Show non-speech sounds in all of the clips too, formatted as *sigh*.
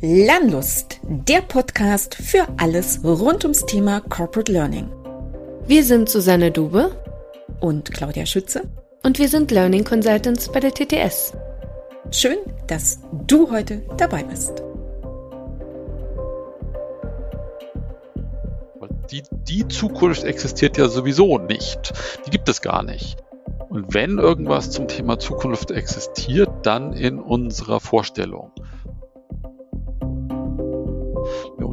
Lernlust, der Podcast für alles rund ums Thema Corporate Learning. Wir sind Susanne Dube und Claudia Schütze und wir sind Learning Consultants bei der TTS. Schön, dass du heute dabei bist. Die, die Zukunft existiert ja sowieso nicht. Die gibt es gar nicht. Und wenn irgendwas zum Thema Zukunft existiert, dann in unserer Vorstellung.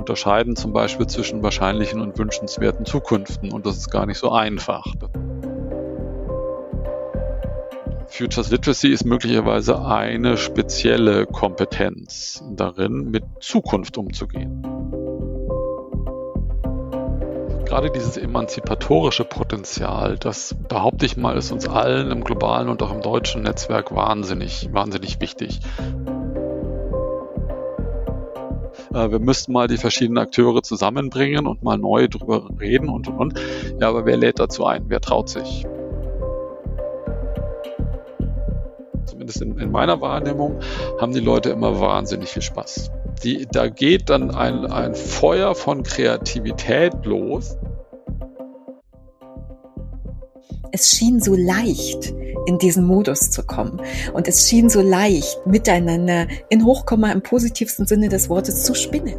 Unterscheiden zum Beispiel zwischen wahrscheinlichen und wünschenswerten Zukünften und das ist gar nicht so einfach. Futures Literacy ist möglicherweise eine spezielle Kompetenz darin, mit Zukunft umzugehen. Gerade dieses emanzipatorische Potenzial, das behaupte ich mal, ist uns allen im globalen und auch im deutschen Netzwerk wahnsinnig, wahnsinnig wichtig. Äh, wir müssten mal die verschiedenen Akteure zusammenbringen und mal neu drüber reden und und und. Ja, aber wer lädt dazu ein? Wer traut sich? Zumindest in, in meiner Wahrnehmung haben die Leute immer wahnsinnig viel Spaß. Die, da geht dann ein, ein Feuer von Kreativität los. Es schien so leicht, in diesen Modus zu kommen. Und es schien so leicht, miteinander in Hochkomma im positivsten Sinne des Wortes zu spinnen.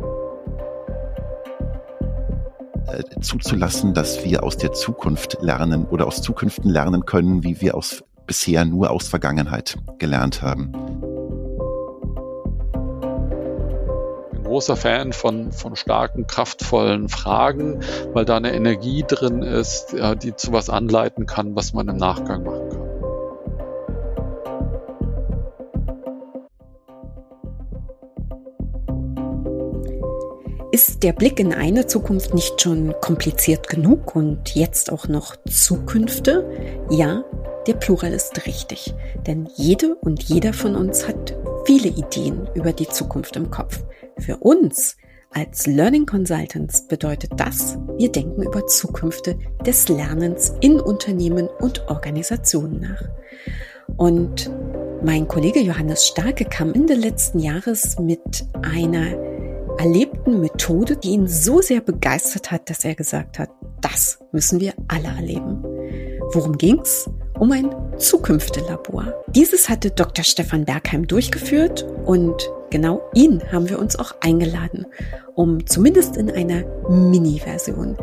Äh, zuzulassen, dass wir aus der Zukunft lernen oder aus Zukünften lernen können, wie wir aus bisher nur aus Vergangenheit gelernt haben. Großer Fan von, von starken, kraftvollen Fragen, weil da eine Energie drin ist, die zu was anleiten kann, was man im Nachgang machen kann. Ist der Blick in eine Zukunft nicht schon kompliziert genug und jetzt auch noch Zukünfte? Ja, der Plural ist richtig, denn jede und jeder von uns hat viele Ideen über die Zukunft im Kopf. Für uns als Learning Consultants bedeutet das, wir denken über Zukünfte des Lernens in Unternehmen und Organisationen nach. Und mein Kollege Johannes Starke kam Ende letzten Jahres mit einer erlebten Methode, die ihn so sehr begeistert hat, dass er gesagt hat, das müssen wir alle erleben. Worum ging's? Um ein Zukünftelabor. Dieses hatte Dr. Stefan Bergheim durchgeführt und genau ihn haben wir uns auch eingeladen, um zumindest in einer Mini-Version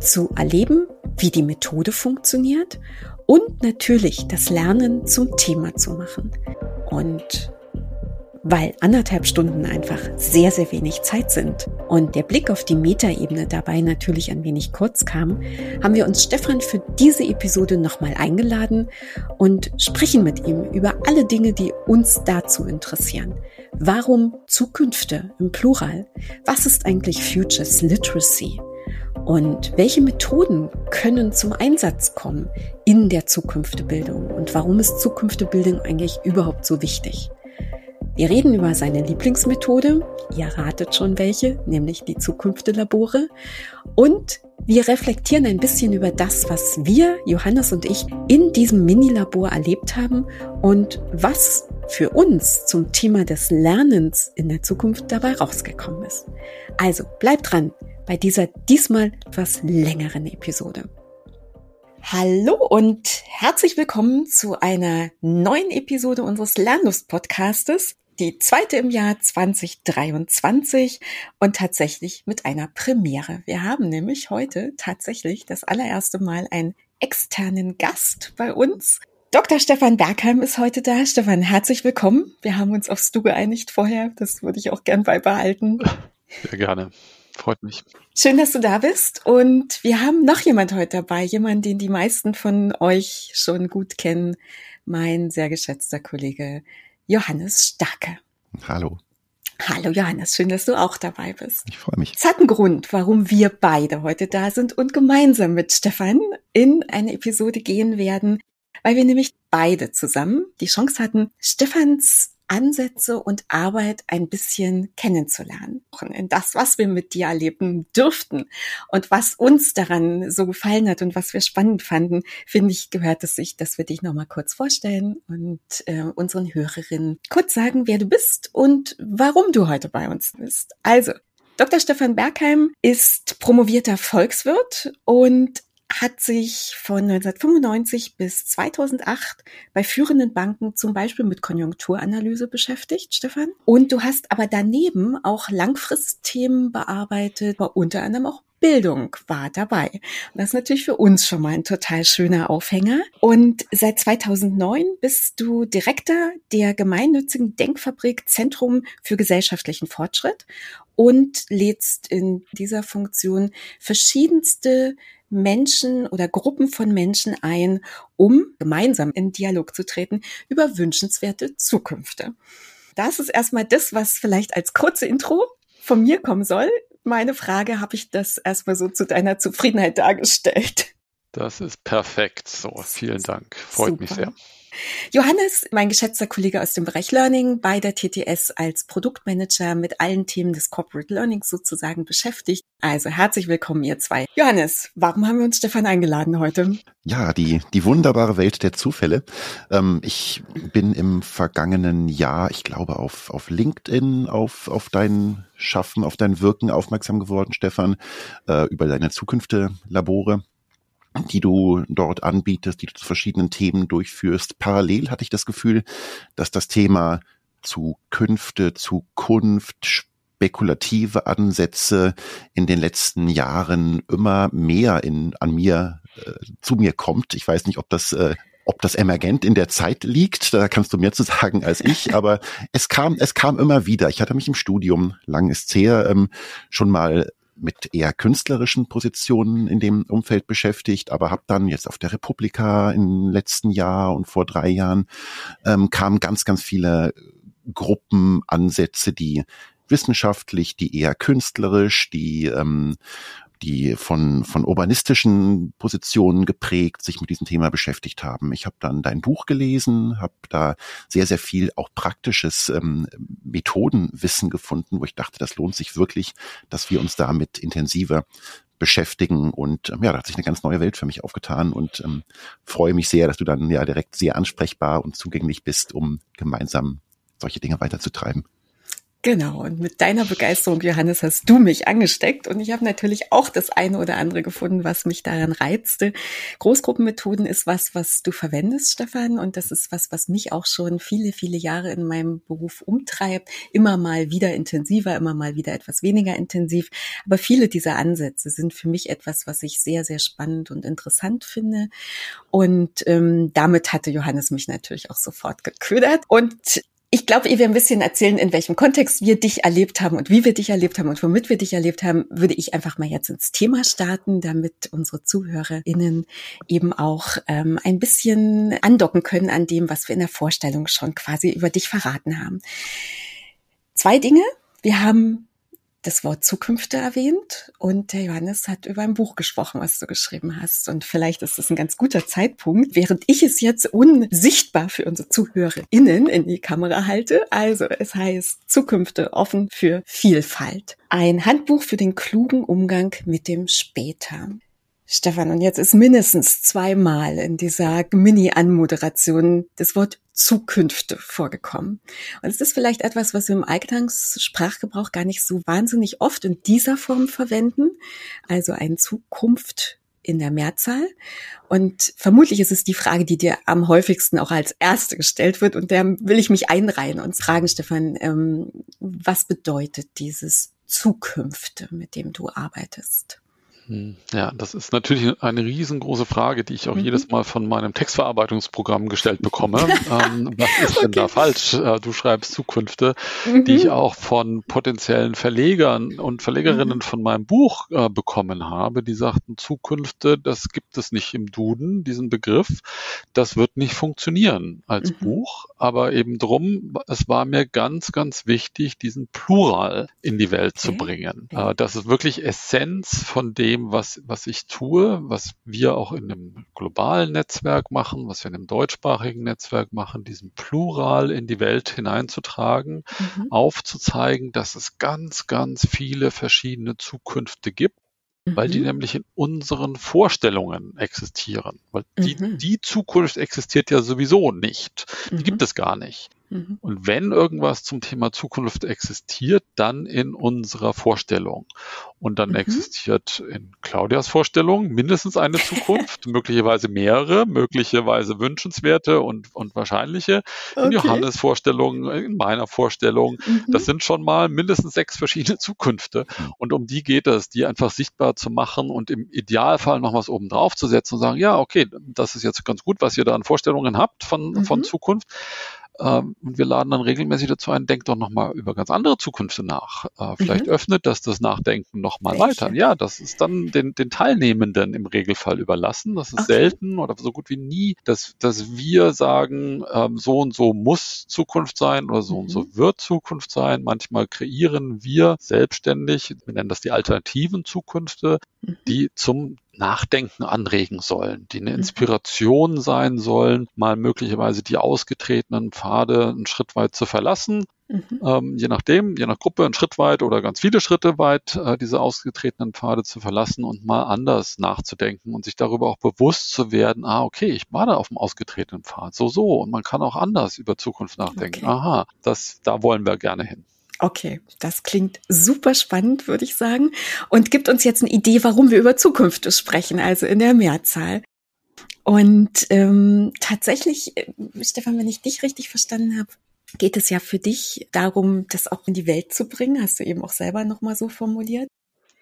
zu erleben, wie die Methode funktioniert und natürlich das Lernen zum Thema zu machen. Und weil anderthalb Stunden einfach sehr, sehr wenig Zeit sind und der Blick auf die Metaebene dabei natürlich ein wenig kurz kam, haben wir uns Stefan für diese Episode nochmal eingeladen und sprechen mit ihm über alle Dinge, die uns dazu interessieren. Warum Zukünfte im Plural? Was ist eigentlich Futures Literacy? Und welche Methoden können zum Einsatz kommen in der Zukünftebildung? Und warum ist Zukünftebildung eigentlich überhaupt so wichtig? Wir reden über seine Lieblingsmethode, ihr ratet schon welche, nämlich die Zukünftelabore. Und wir reflektieren ein bisschen über das, was wir, Johannes und ich, in diesem Minilabor erlebt haben und was für uns zum Thema des Lernens in der Zukunft dabei rausgekommen ist. Also bleibt dran bei dieser diesmal etwas längeren Episode. Hallo und herzlich willkommen zu einer neuen Episode unseres Lernlust-Podcastes die zweite im Jahr 2023 und tatsächlich mit einer Premiere. Wir haben nämlich heute tatsächlich das allererste Mal einen externen Gast bei uns. Dr. Stefan Bergheim ist heute da. Stefan, herzlich willkommen. Wir haben uns aufs Du geeinigt vorher. Das würde ich auch gern beibehalten. Sehr gerne. Freut mich. Schön, dass du da bist. Und wir haben noch jemand heute dabei, jemand, den die meisten von euch schon gut kennen. Mein sehr geschätzter Kollege Johannes Starke. Hallo. Hallo Johannes, schön, dass du auch dabei bist. Ich freue mich. Es hat einen Grund, warum wir beide heute da sind und gemeinsam mit Stefan in eine Episode gehen werden, weil wir nämlich beide zusammen die Chance hatten, Stefans Ansätze und Arbeit ein bisschen kennenzulernen. In das, was wir mit dir erleben dürften und was uns daran so gefallen hat und was wir spannend fanden, finde ich, gehört es sich, dass wir dich nochmal kurz vorstellen und äh, unseren Hörerinnen kurz sagen, wer du bist und warum du heute bei uns bist. Also, Dr. Stefan Bergheim ist promovierter Volkswirt und hat sich von 1995 bis 2008 bei führenden Banken zum Beispiel mit Konjunkturanalyse beschäftigt, Stefan. Und du hast aber daneben auch Langfristthemen bearbeitet, unter anderem auch Bildung war dabei. Das ist natürlich für uns schon mal ein total schöner Aufhänger. Und seit 2009 bist du Direktor der gemeinnützigen Denkfabrik Zentrum für gesellschaftlichen Fortschritt und lädst in dieser Funktion verschiedenste Menschen oder Gruppen von Menschen ein, um gemeinsam in Dialog zu treten über wünschenswerte Zukünfte. Das ist erstmal das, was vielleicht als kurze Intro von mir kommen soll. Meine Frage habe ich das erstmal so zu deiner Zufriedenheit dargestellt. Das ist perfekt. So, vielen Dank. Freut Super. mich sehr. Johannes, mein geschätzter Kollege aus dem Bereich Learning bei der TTS als Produktmanager mit allen Themen des Corporate Learnings sozusagen beschäftigt. Also herzlich willkommen, ihr zwei. Johannes, warum haben wir uns Stefan eingeladen heute? Ja, die, die wunderbare Welt der Zufälle. Ähm, ich bin im vergangenen Jahr, ich glaube, auf, auf LinkedIn, auf, auf dein Schaffen, auf dein Wirken aufmerksam geworden, Stefan, äh, über deine Zukünfte-Labore die du dort anbietest, die du zu verschiedenen Themen durchführst. Parallel hatte ich das Gefühl, dass das Thema Zukünfte, Zukunft, spekulative Ansätze in den letzten Jahren immer mehr in, an mir, äh, zu mir kommt. Ich weiß nicht, ob das äh, ob das emergent in der Zeit liegt, da kannst du mehr zu sagen als ich, *laughs* aber es kam, es kam immer wieder. Ich hatte mich im Studium, lang ist her, ähm, schon mal mit eher künstlerischen Positionen in dem Umfeld beschäftigt, aber habe dann jetzt auf der Republika im letzten Jahr und vor drei Jahren ähm, kamen ganz, ganz viele Gruppenansätze, die wissenschaftlich, die eher künstlerisch, die ähm, die von, von urbanistischen Positionen geprägt sich mit diesem Thema beschäftigt haben. Ich habe dann dein Buch gelesen, habe da sehr, sehr viel auch praktisches ähm, Methodenwissen gefunden, wo ich dachte, das lohnt sich wirklich, dass wir uns damit intensiver beschäftigen und ähm, ja, da hat sich eine ganz neue Welt für mich aufgetan und ähm, freue mich sehr, dass du dann ja direkt sehr ansprechbar und zugänglich bist, um gemeinsam solche Dinge weiterzutreiben. Genau, und mit deiner Begeisterung, Johannes, hast du mich angesteckt und ich habe natürlich auch das eine oder andere gefunden, was mich daran reizte. Großgruppenmethoden ist was, was du verwendest, Stefan, und das ist was, was mich auch schon viele, viele Jahre in meinem Beruf umtreibt. Immer mal wieder intensiver, immer mal wieder etwas weniger intensiv. Aber viele dieser Ansätze sind für mich etwas, was ich sehr, sehr spannend und interessant finde. Und ähm, damit hatte Johannes mich natürlich auch sofort geködert. Und ich glaube, ehe wir ein bisschen erzählen, in welchem Kontext wir dich erlebt haben und wie wir dich erlebt haben und womit wir dich erlebt haben, würde ich einfach mal jetzt ins Thema starten, damit unsere ZuhörerInnen eben auch ähm, ein bisschen andocken können an dem, was wir in der Vorstellung schon quasi über dich verraten haben. Zwei Dinge. Wir haben das Wort Zukünfte erwähnt und der Johannes hat über ein Buch gesprochen, was du geschrieben hast. Und vielleicht ist das ein ganz guter Zeitpunkt, während ich es jetzt unsichtbar für unsere ZuhörerInnen in die Kamera halte. Also es heißt Zukünfte offen für Vielfalt. Ein Handbuch für den klugen Umgang mit dem Später. Stefan, und jetzt ist mindestens zweimal in dieser Mini-Anmoderation das Wort Zukünfte vorgekommen. Und es ist vielleicht etwas, was wir im Alltagssprachgebrauch gar nicht so wahnsinnig oft in dieser Form verwenden. Also ein Zukunft in der Mehrzahl. Und vermutlich ist es die Frage, die dir am häufigsten auch als erste gestellt wird. Und da will ich mich einreihen und fragen, Stefan, ähm, was bedeutet dieses Zukünfte, mit dem du arbeitest? Hm. Ja, das ist natürlich eine riesengroße Frage, die ich auch mhm. jedes Mal von meinem Textverarbeitungsprogramm gestellt bekomme. *laughs* ähm, was ist denn da falsch? Äh, du schreibst Zukünfte, mhm. die ich auch von potenziellen Verlegern und Verlegerinnen mhm. von meinem Buch äh, bekommen habe, die sagten, Zukünfte, das gibt es nicht im Duden, diesen Begriff. Das wird nicht funktionieren als mhm. Buch. Aber eben drum, es war mir ganz, ganz wichtig, diesen Plural in die Welt okay. zu bringen. Äh, das ist wirklich Essenz von dem, was, was ich tue, was wir auch in einem globalen Netzwerk machen, was wir in einem deutschsprachigen Netzwerk machen, diesen Plural in die Welt hineinzutragen, mhm. aufzuzeigen, dass es ganz, ganz viele verschiedene Zukünfte gibt weil die mhm. nämlich in unseren Vorstellungen existieren. Weil die, mhm. die Zukunft existiert ja sowieso nicht. Die mhm. gibt es gar nicht. Mhm. Und wenn irgendwas zum Thema Zukunft existiert, dann in unserer Vorstellung. Und dann mhm. existiert in Claudias Vorstellung mindestens eine Zukunft, *laughs* möglicherweise mehrere, möglicherweise wünschenswerte und, und wahrscheinliche. In okay. Johannes Vorstellung, in meiner Vorstellung. Mhm. Das sind schon mal mindestens sechs verschiedene Zukünfte. Und um die geht es, die einfach sichtbar zu machen und im Idealfall noch was oben drauf zu setzen und sagen, ja, okay, das ist jetzt ganz gut, was ihr da an Vorstellungen habt von, von mhm. Zukunft. Ähm, und wir laden dann regelmäßig dazu ein, denkt doch nochmal über ganz andere Zukünfte nach. Äh, vielleicht mhm. öffnet das das Nachdenken nochmal weiter. Ja, das ist dann den, den Teilnehmenden im Regelfall überlassen. Das ist okay. selten oder so gut wie nie, dass, dass wir sagen, ähm, so und so muss Zukunft sein oder so mhm. und so mhm. wird Zukunft sein. Manchmal kreieren wir selbstständig, wir nennen das die alternativen Zukünfte, mhm. die zum Nachdenken anregen sollen, die eine mhm. Inspiration sein sollen, mal möglicherweise die ausgetretenen Pfade einen Schritt weit zu verlassen. Mhm. Ähm, je nachdem, je nach Gruppe einen Schritt weit oder ganz viele Schritte weit äh, diese ausgetretenen Pfade zu verlassen und mal anders nachzudenken und sich darüber auch bewusst zu werden, ah, okay, ich war da auf dem ausgetretenen Pfad, so, so, und man kann auch anders über Zukunft nachdenken. Okay. Aha, das, da wollen wir gerne hin. Okay, das klingt super spannend, würde ich sagen. Und gibt uns jetzt eine Idee, warum wir über Zukunft sprechen, also in der Mehrzahl. Und ähm, tatsächlich, äh, Stefan, wenn ich dich richtig verstanden habe, geht es ja für dich darum, das auch in die Welt zu bringen. Hast du eben auch selber nochmal so formuliert.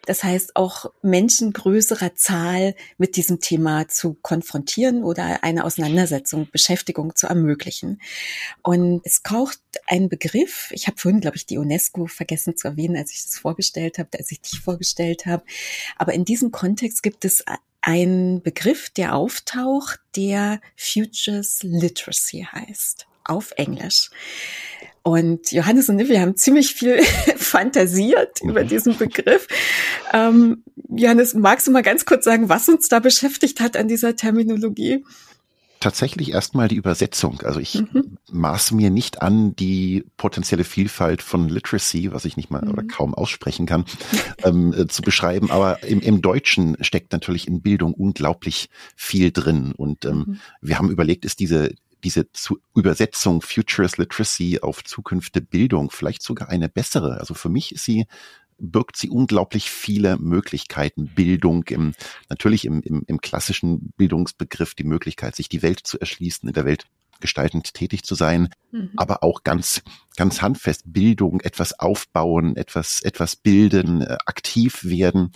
Das heißt, auch Menschen größerer Zahl mit diesem Thema zu konfrontieren oder eine Auseinandersetzung, Beschäftigung zu ermöglichen. Und es braucht ein Begriff, ich habe vorhin, glaube ich, die UNESCO vergessen zu erwähnen, als ich das vorgestellt habe, als ich dich vorgestellt habe. Aber in diesem Kontext gibt es einen Begriff, der auftaucht, der Futures Literacy heißt, auf Englisch. Und Johannes und wir haben ziemlich viel *laughs* fantasiert über mhm. diesen Begriff. Ähm, Johannes, magst du mal ganz kurz sagen, was uns da beschäftigt hat an dieser Terminologie? Tatsächlich erstmal die Übersetzung. Also ich mhm. maße mir nicht an, die potenzielle Vielfalt von Literacy, was ich nicht mal mhm. oder kaum aussprechen kann, *laughs* ähm, äh, zu beschreiben. Aber im, im Deutschen steckt natürlich in Bildung unglaublich viel drin. Und ähm, mhm. wir haben überlegt, ist diese diese zu Übersetzung Futures Literacy auf Zukünfte Bildung vielleicht sogar eine bessere. Also für mich ist sie birgt sie unglaublich viele Möglichkeiten. Bildung im, natürlich im, im, im klassischen Bildungsbegriff, die Möglichkeit, sich die Welt zu erschließen, in der Welt gestaltend tätig zu sein, mhm. aber auch ganz, ganz handfest Bildung, etwas aufbauen, etwas, etwas bilden, äh, aktiv werden.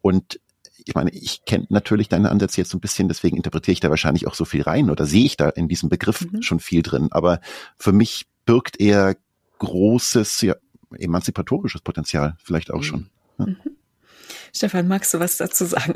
Und ich meine, ich kenne natürlich deine Ansätze jetzt so ein bisschen, deswegen interpretiere ich da wahrscheinlich auch so viel rein oder sehe ich da in diesem Begriff mhm. schon viel drin. Aber für mich birgt er großes, ja, emanzipatorisches Potenzial vielleicht auch mhm. schon. Ja. Mhm. Stefan, magst du was dazu sagen?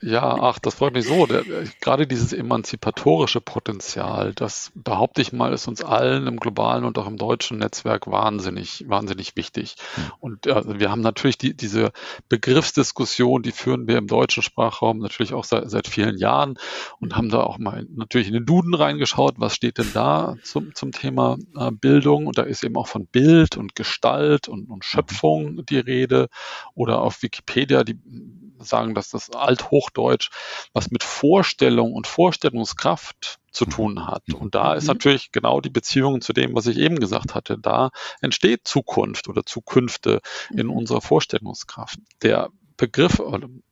Ja, ach, das freut mich so. Der, gerade dieses emanzipatorische Potenzial, das behaupte ich mal, ist uns allen im globalen und auch im deutschen Netzwerk wahnsinnig, wahnsinnig wichtig. Mhm. Und äh, wir haben natürlich die, diese Begriffsdiskussion, die führen wir im deutschen Sprachraum natürlich auch seit, seit vielen Jahren und haben da auch mal natürlich in den Duden reingeschaut, was steht denn da zum, zum Thema äh, Bildung. Und da ist eben auch von Bild und Gestalt und, und Schöpfung die Rede. Oder auf Wikipedia, die sagen, dass das Althochdeutsch was mit Vorstellung und Vorstellungskraft zu mhm. tun hat. Und da ist mhm. natürlich genau die Beziehung zu dem, was ich eben gesagt hatte. Da entsteht Zukunft oder Zukünfte in mhm. unserer Vorstellungskraft. Der Begriff,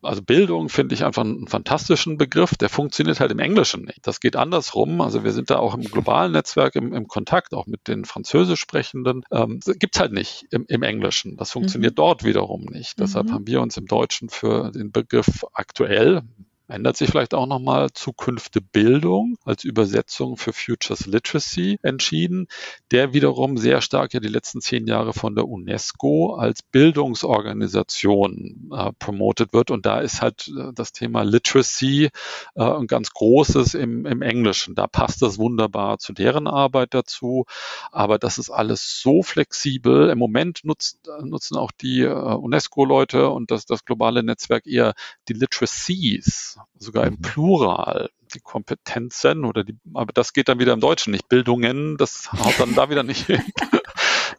also Bildung finde ich einfach einen fantastischen Begriff, der funktioniert halt im Englischen nicht. Das geht andersrum. Also wir sind da auch im globalen Netzwerk im, im Kontakt, auch mit den Französisch Sprechenden. Ähm, gibt's halt nicht im, im Englischen. Das funktioniert mhm. dort wiederum nicht. Deshalb mhm. haben wir uns im Deutschen für den Begriff aktuell ändert sich vielleicht auch nochmal Zukünfte Bildung als Übersetzung für Futures Literacy entschieden, der wiederum sehr stark ja die letzten zehn Jahre von der UNESCO als Bildungsorganisation äh, promotet wird. Und da ist halt äh, das Thema Literacy äh, ein ganz großes im, im Englischen. Da passt das wunderbar zu deren Arbeit dazu. Aber das ist alles so flexibel. Im Moment nutzt, nutzen auch die äh, UNESCO-Leute und das, das globale Netzwerk eher die Literacies sogar im mhm. Plural, die Kompetenzen oder die, aber das geht dann wieder im Deutschen nicht. Bildungen, das *laughs* haut dann da wieder nicht hin. *laughs*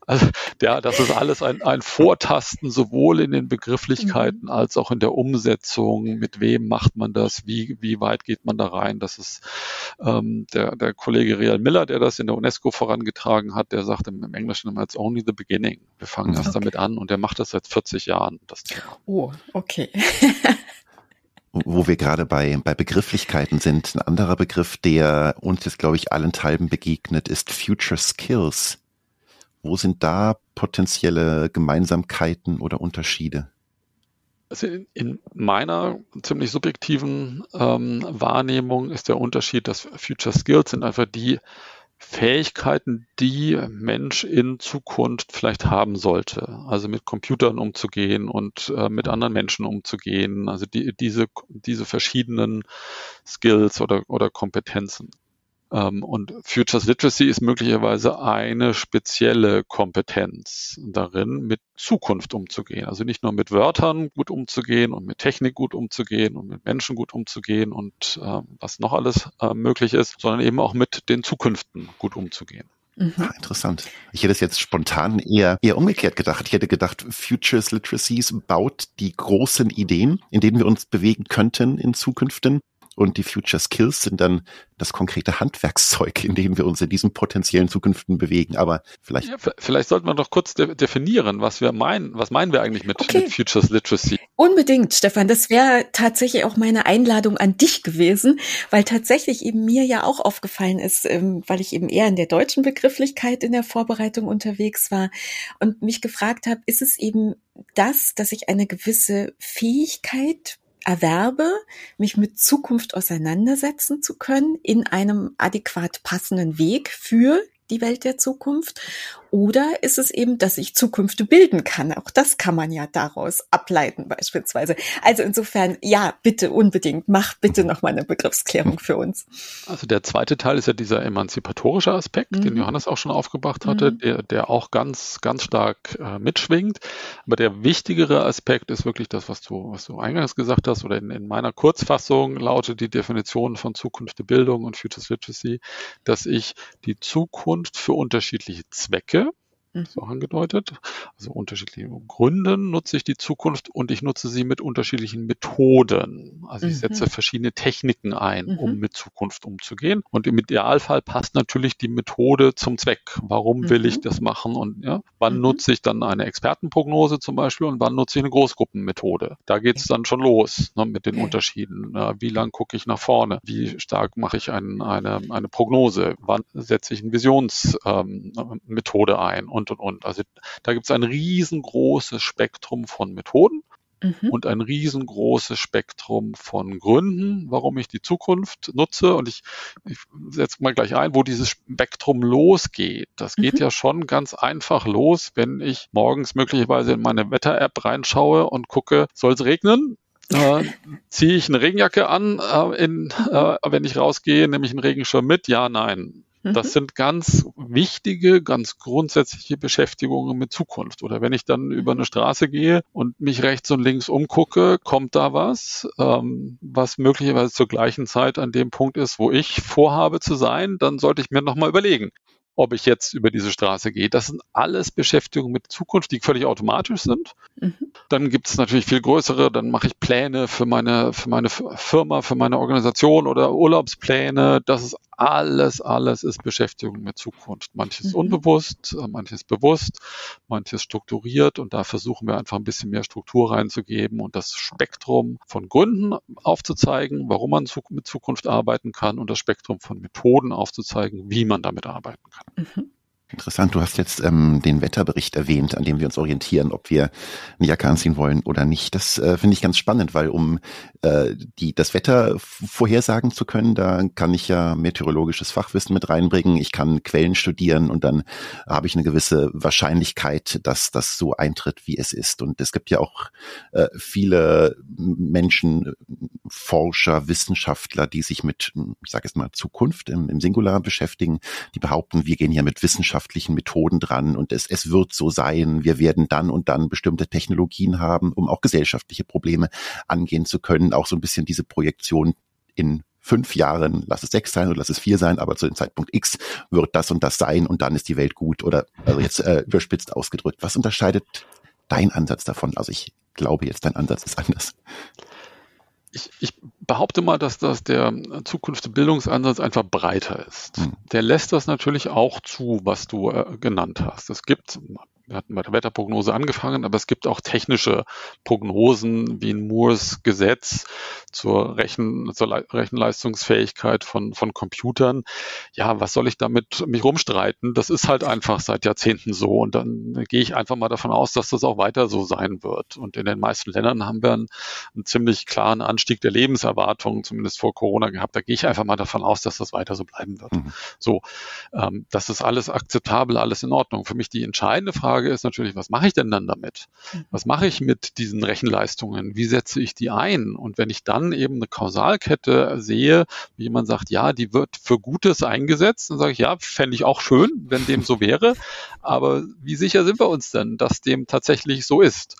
Also, ja, das ist alles ein, ein Vortasten, sowohl in den Begrifflichkeiten mhm. als auch in der Umsetzung. Mit wem macht man das? Wie, wie weit geht man da rein? Das ist ähm, der, der Kollege Real Miller, der das in der UNESCO vorangetragen hat, der sagt im, im Englischen immer, it's only the beginning. Wir fangen erst okay. damit an und der macht das seit 40 Jahren. Das Thema. Oh, okay. *laughs* wo wir gerade bei, bei Begrifflichkeiten sind. Ein anderer Begriff, der uns jetzt, glaube ich, allenthalben begegnet, ist Future Skills. Wo sind da potenzielle Gemeinsamkeiten oder Unterschiede? Also in, in meiner ziemlich subjektiven ähm, Wahrnehmung ist der Unterschied, dass Future Skills sind einfach die Fähigkeiten, die Mensch in Zukunft vielleicht haben sollte. Also mit Computern umzugehen und äh, mit anderen Menschen umzugehen. Also die, diese, diese verschiedenen Skills oder, oder Kompetenzen. Ähm, und Futures Literacy ist möglicherweise eine spezielle Kompetenz darin, mit Zukunft umzugehen. Also nicht nur mit Wörtern gut umzugehen und mit Technik gut umzugehen und mit Menschen gut umzugehen und äh, was noch alles äh, möglich ist, sondern eben auch mit den Zukünften gut umzugehen. Mhm. Ah, interessant. Ich hätte es jetzt spontan eher, eher umgekehrt gedacht. Ich hätte gedacht, Futures Literacies baut die großen Ideen, in denen wir uns bewegen könnten in Zukünften und die Future Skills sind dann das konkrete Handwerkszeug, in dem wir uns in diesen potenziellen Zukünften bewegen. Aber vielleicht. Ja, vielleicht sollten wir doch kurz de definieren, was wir meinen. Was meinen wir eigentlich mit, okay. mit Futures Literacy? Unbedingt, Stefan. Das wäre tatsächlich auch meine Einladung an dich gewesen, weil tatsächlich eben mir ja auch aufgefallen ist, ähm, weil ich eben eher in der deutschen Begrifflichkeit in der Vorbereitung unterwegs war und mich gefragt habe, ist es eben das, dass ich eine gewisse Fähigkeit erwerbe, mich mit Zukunft auseinandersetzen zu können in einem adäquat passenden Weg für die Welt der Zukunft? Oder ist es eben, dass ich Zukünfte bilden kann? Auch das kann man ja daraus ableiten beispielsweise. Also insofern, ja, bitte unbedingt, mach bitte nochmal eine Begriffsklärung für uns. Also der zweite Teil ist ja dieser emanzipatorische Aspekt, mhm. den Johannes auch schon aufgebracht hatte, mhm. der, der auch ganz, ganz stark äh, mitschwingt. Aber der wichtigere Aspekt ist wirklich das, was du, was du eingangs gesagt hast, oder in, in meiner Kurzfassung lautet die Definition von Zukunft der Bildung und Futures Literacy, dass ich die Zukunft für unterschiedliche Zwecke so angedeutet. Also unterschiedliche Gründen nutze ich die Zukunft und ich nutze sie mit unterschiedlichen Methoden. Also ich setze mhm. verschiedene Techniken ein, mhm. um mit Zukunft umzugehen. Und im Idealfall passt natürlich die Methode zum Zweck. Warum will ich mhm. das machen und ja, wann mhm. nutze ich dann eine Expertenprognose zum Beispiel und wann nutze ich eine Großgruppenmethode? Da geht es dann schon los ne, mit den okay. Unterschieden. Wie lang gucke ich nach vorne? Wie stark mache ich ein, eine, eine Prognose? Wann setze ich eine Visionsmethode ähm, ein? Und und, und. Also da gibt es ein riesengroßes Spektrum von Methoden mhm. und ein riesengroßes Spektrum von Gründen, warum ich die Zukunft nutze. Und ich, ich setze mal gleich ein, wo dieses Spektrum losgeht. Das mhm. geht ja schon ganz einfach los, wenn ich morgens möglicherweise in meine Wetter-App reinschaue und gucke, soll es regnen? Äh, *laughs* ziehe ich eine Regenjacke an, äh, in, äh, wenn ich rausgehe, nehme ich einen Regenschirm mit? Ja, nein. Das mhm. sind ganz wichtige, ganz grundsätzliche Beschäftigungen mit Zukunft. Oder wenn ich dann über eine Straße gehe und mich rechts und links umgucke, kommt da was, ähm, was möglicherweise zur gleichen Zeit an dem Punkt ist, wo ich vorhabe zu sein, dann sollte ich mir nochmal überlegen, ob ich jetzt über diese Straße gehe. Das sind alles Beschäftigungen mit Zukunft, die völlig automatisch sind. Mhm. Dann gibt es natürlich viel größere, dann mache ich Pläne für meine, für meine Firma, für meine Organisation oder Urlaubspläne. Das ist alles, alles ist Beschäftigung mit Zukunft. Manches mhm. unbewusst, äh, manches bewusst, manches strukturiert und da versuchen wir einfach ein bisschen mehr Struktur reinzugeben und das Spektrum von Gründen aufzuzeigen, warum man mit Zukunft arbeiten kann und das Spektrum von Methoden aufzuzeigen, wie man damit arbeiten kann. Mhm. Interessant, du hast jetzt ähm, den Wetterbericht erwähnt, an dem wir uns orientieren, ob wir eine Jacke anziehen wollen oder nicht. Das äh, finde ich ganz spannend, weil um äh, die, das Wetter vorhersagen zu können, da kann ich ja meteorologisches Fachwissen mit reinbringen, ich kann Quellen studieren und dann habe ich eine gewisse Wahrscheinlichkeit, dass das so eintritt, wie es ist. Und es gibt ja auch äh, viele Menschen, Forscher, Wissenschaftler, die sich mit, ich sage jetzt mal, Zukunft im, im Singular beschäftigen, die behaupten, wir gehen hier mit Wissenschaft wissenschaftlichen Methoden dran und es, es wird so sein, wir werden dann und dann bestimmte Technologien haben, um auch gesellschaftliche Probleme angehen zu können. Auch so ein bisschen diese Projektion in fünf Jahren, lass es sechs sein oder lass es vier sein, aber zu dem Zeitpunkt X wird das und das sein und dann ist die Welt gut oder also jetzt äh, überspitzt ausgedrückt. Was unterscheidet dein Ansatz davon? Also ich glaube jetzt, dein Ansatz ist anders ich, ich behaupte mal, dass das der Zukunftsbildungsansatz einfach breiter ist. Mhm. Der lässt das natürlich auch zu, was du äh, genannt hast. Es gibt wir hatten bei der Wetterprognose angefangen, aber es gibt auch technische Prognosen wie ein Moores Gesetz zur, Rechen, zur Rechenleistungsfähigkeit von, von Computern. Ja, was soll ich damit mich rumstreiten? Das ist halt einfach seit Jahrzehnten so und dann gehe ich einfach mal davon aus, dass das auch weiter so sein wird. Und in den meisten Ländern haben wir einen, einen ziemlich klaren Anstieg der Lebenserwartung, zumindest vor Corona gehabt. Da gehe ich einfach mal davon aus, dass das weiter so bleiben wird. Mhm. So, ähm, das ist alles akzeptabel, alles in Ordnung. Für mich die entscheidende Frage Frage ist natürlich, was mache ich denn dann damit? Mhm. Was mache ich mit diesen Rechenleistungen? Wie setze ich die ein? Und wenn ich dann eben eine Kausalkette sehe, wie jemand sagt, ja, die wird für Gutes eingesetzt, dann sage ich, ja, fände ich auch schön, wenn dem so wäre. *laughs* Aber wie sicher sind wir uns denn, dass dem tatsächlich so ist?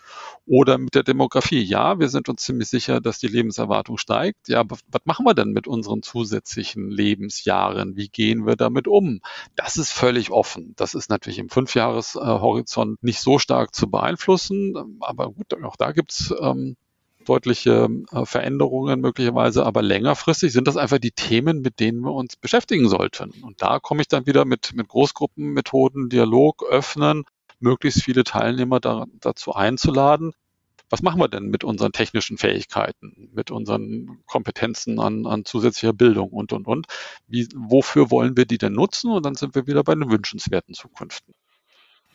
Oder mit der Demografie. Ja, wir sind uns ziemlich sicher, dass die Lebenserwartung steigt. Ja, was machen wir denn mit unseren zusätzlichen Lebensjahren? Wie gehen wir damit um? Das ist völlig offen. Das ist natürlich im Fünfjahreshorizont nicht so stark zu beeinflussen. Aber gut, auch da gibt's ähm, deutliche äh, Veränderungen möglicherweise, aber längerfristig sind das einfach die Themen, mit denen wir uns beschäftigen sollten. Und da komme ich dann wieder mit, mit Großgruppenmethoden, Dialog öffnen, möglichst viele Teilnehmer da, dazu einzuladen. Was machen wir denn mit unseren technischen Fähigkeiten, mit unseren Kompetenzen an, an zusätzlicher Bildung und, und, und? Wie, wofür wollen wir die denn nutzen? Und dann sind wir wieder bei den wünschenswerten Zukunften.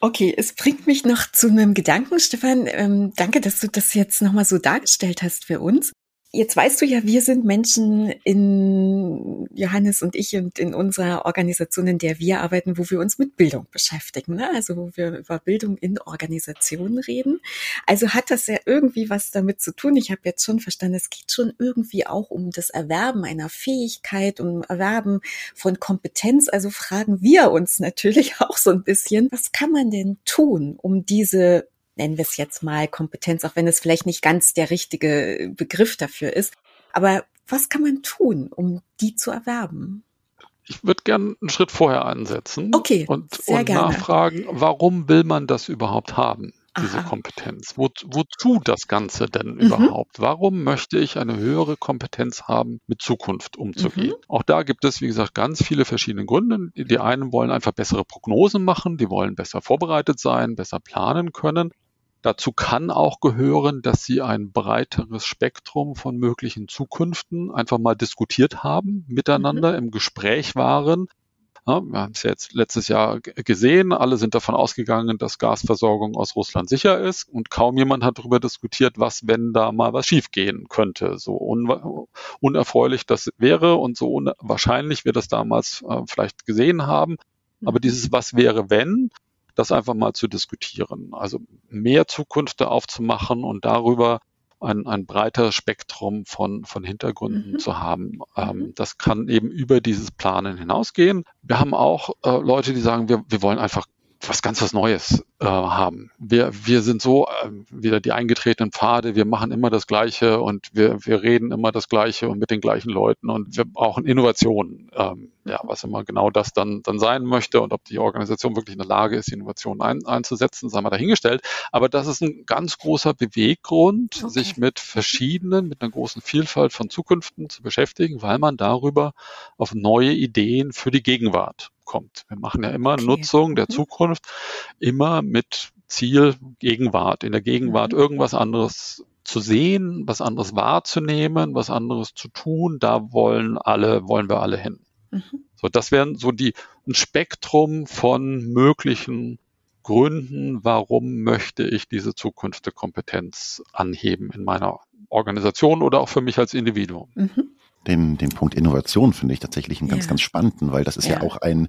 Okay, es bringt mich noch zu einem Gedanken, Stefan. Ähm, danke, dass du das jetzt nochmal so dargestellt hast für uns. Jetzt weißt du ja, wir sind Menschen in Johannes und ich und in unserer Organisation, in der wir arbeiten, wo wir uns mit Bildung beschäftigen. Ne? Also wo wir über Bildung in Organisationen reden. Also hat das ja irgendwie was damit zu tun. Ich habe jetzt schon verstanden, es geht schon irgendwie auch um das Erwerben einer Fähigkeit, um Erwerben von Kompetenz. Also fragen wir uns natürlich *laughs* auch so ein bisschen, was kann man denn tun, um diese nennen wir es jetzt mal Kompetenz, auch wenn es vielleicht nicht ganz der richtige Begriff dafür ist. Aber was kann man tun, um die zu erwerben? Ich würde gerne einen Schritt vorher ansetzen okay, und, und nachfragen, warum will man das überhaupt haben? diese Aha. Kompetenz? Wo, wozu das Ganze denn mhm. überhaupt? Warum möchte ich eine höhere Kompetenz haben, mit Zukunft umzugehen? Mhm. Auch da gibt es, wie gesagt, ganz viele verschiedene Gründe. Die einen wollen einfach bessere Prognosen machen, die wollen besser vorbereitet sein, besser planen können. Dazu kann auch gehören, dass sie ein breiteres Spektrum von möglichen Zukünften einfach mal diskutiert haben, miteinander mhm. im Gespräch waren. Ja, wir haben es ja jetzt letztes Jahr gesehen, alle sind davon ausgegangen, dass Gasversorgung aus Russland sicher ist und kaum jemand hat darüber diskutiert, was, wenn da mal was schiefgehen könnte. So un unerfreulich das wäre und so unwahrscheinlich wir das damals äh, vielleicht gesehen haben. Aber mhm. dieses Was wäre, wenn, das einfach mal zu diskutieren. Also mehr Zukunft aufzumachen und darüber ein, ein breiter Spektrum von, von Hintergründen mhm. zu haben. Ähm, mhm. das kann eben über dieses Planen hinausgehen. Wir haben auch äh, Leute, die sagen, wir, wir wollen einfach was ganz was Neues äh, haben. Wir, wir sind so äh, wieder die eingetretenen Pfade, wir machen immer das Gleiche und wir, wir reden immer das Gleiche und mit den gleichen Leuten und wir brauchen Innovation. Ähm, ja, was immer genau das dann, dann sein möchte und ob die Organisation wirklich in der Lage ist, die Innovation ein, einzusetzen, sei mal dahingestellt. Aber das ist ein ganz großer Beweggrund, okay. sich mit verschiedenen, mit einer großen Vielfalt von Zukünften zu beschäftigen, weil man darüber auf neue Ideen für die Gegenwart kommt. Wir machen ja immer okay. Nutzung der mhm. Zukunft, immer mit Ziel Gegenwart. In der Gegenwart mhm. irgendwas anderes zu sehen, was anderes wahrzunehmen, was anderes zu tun, da wollen alle, wollen wir alle hin. Mhm. So, das wären so die, ein Spektrum von möglichen Gründen, warum möchte ich diese Zukunftskompetenz anheben in meiner Organisation oder auch für mich als Individuum. Mhm den, den Punkt Innovation finde ich tatsächlich einen ganz, ja. ganz spannenden, weil das ist ja. ja, auch ein,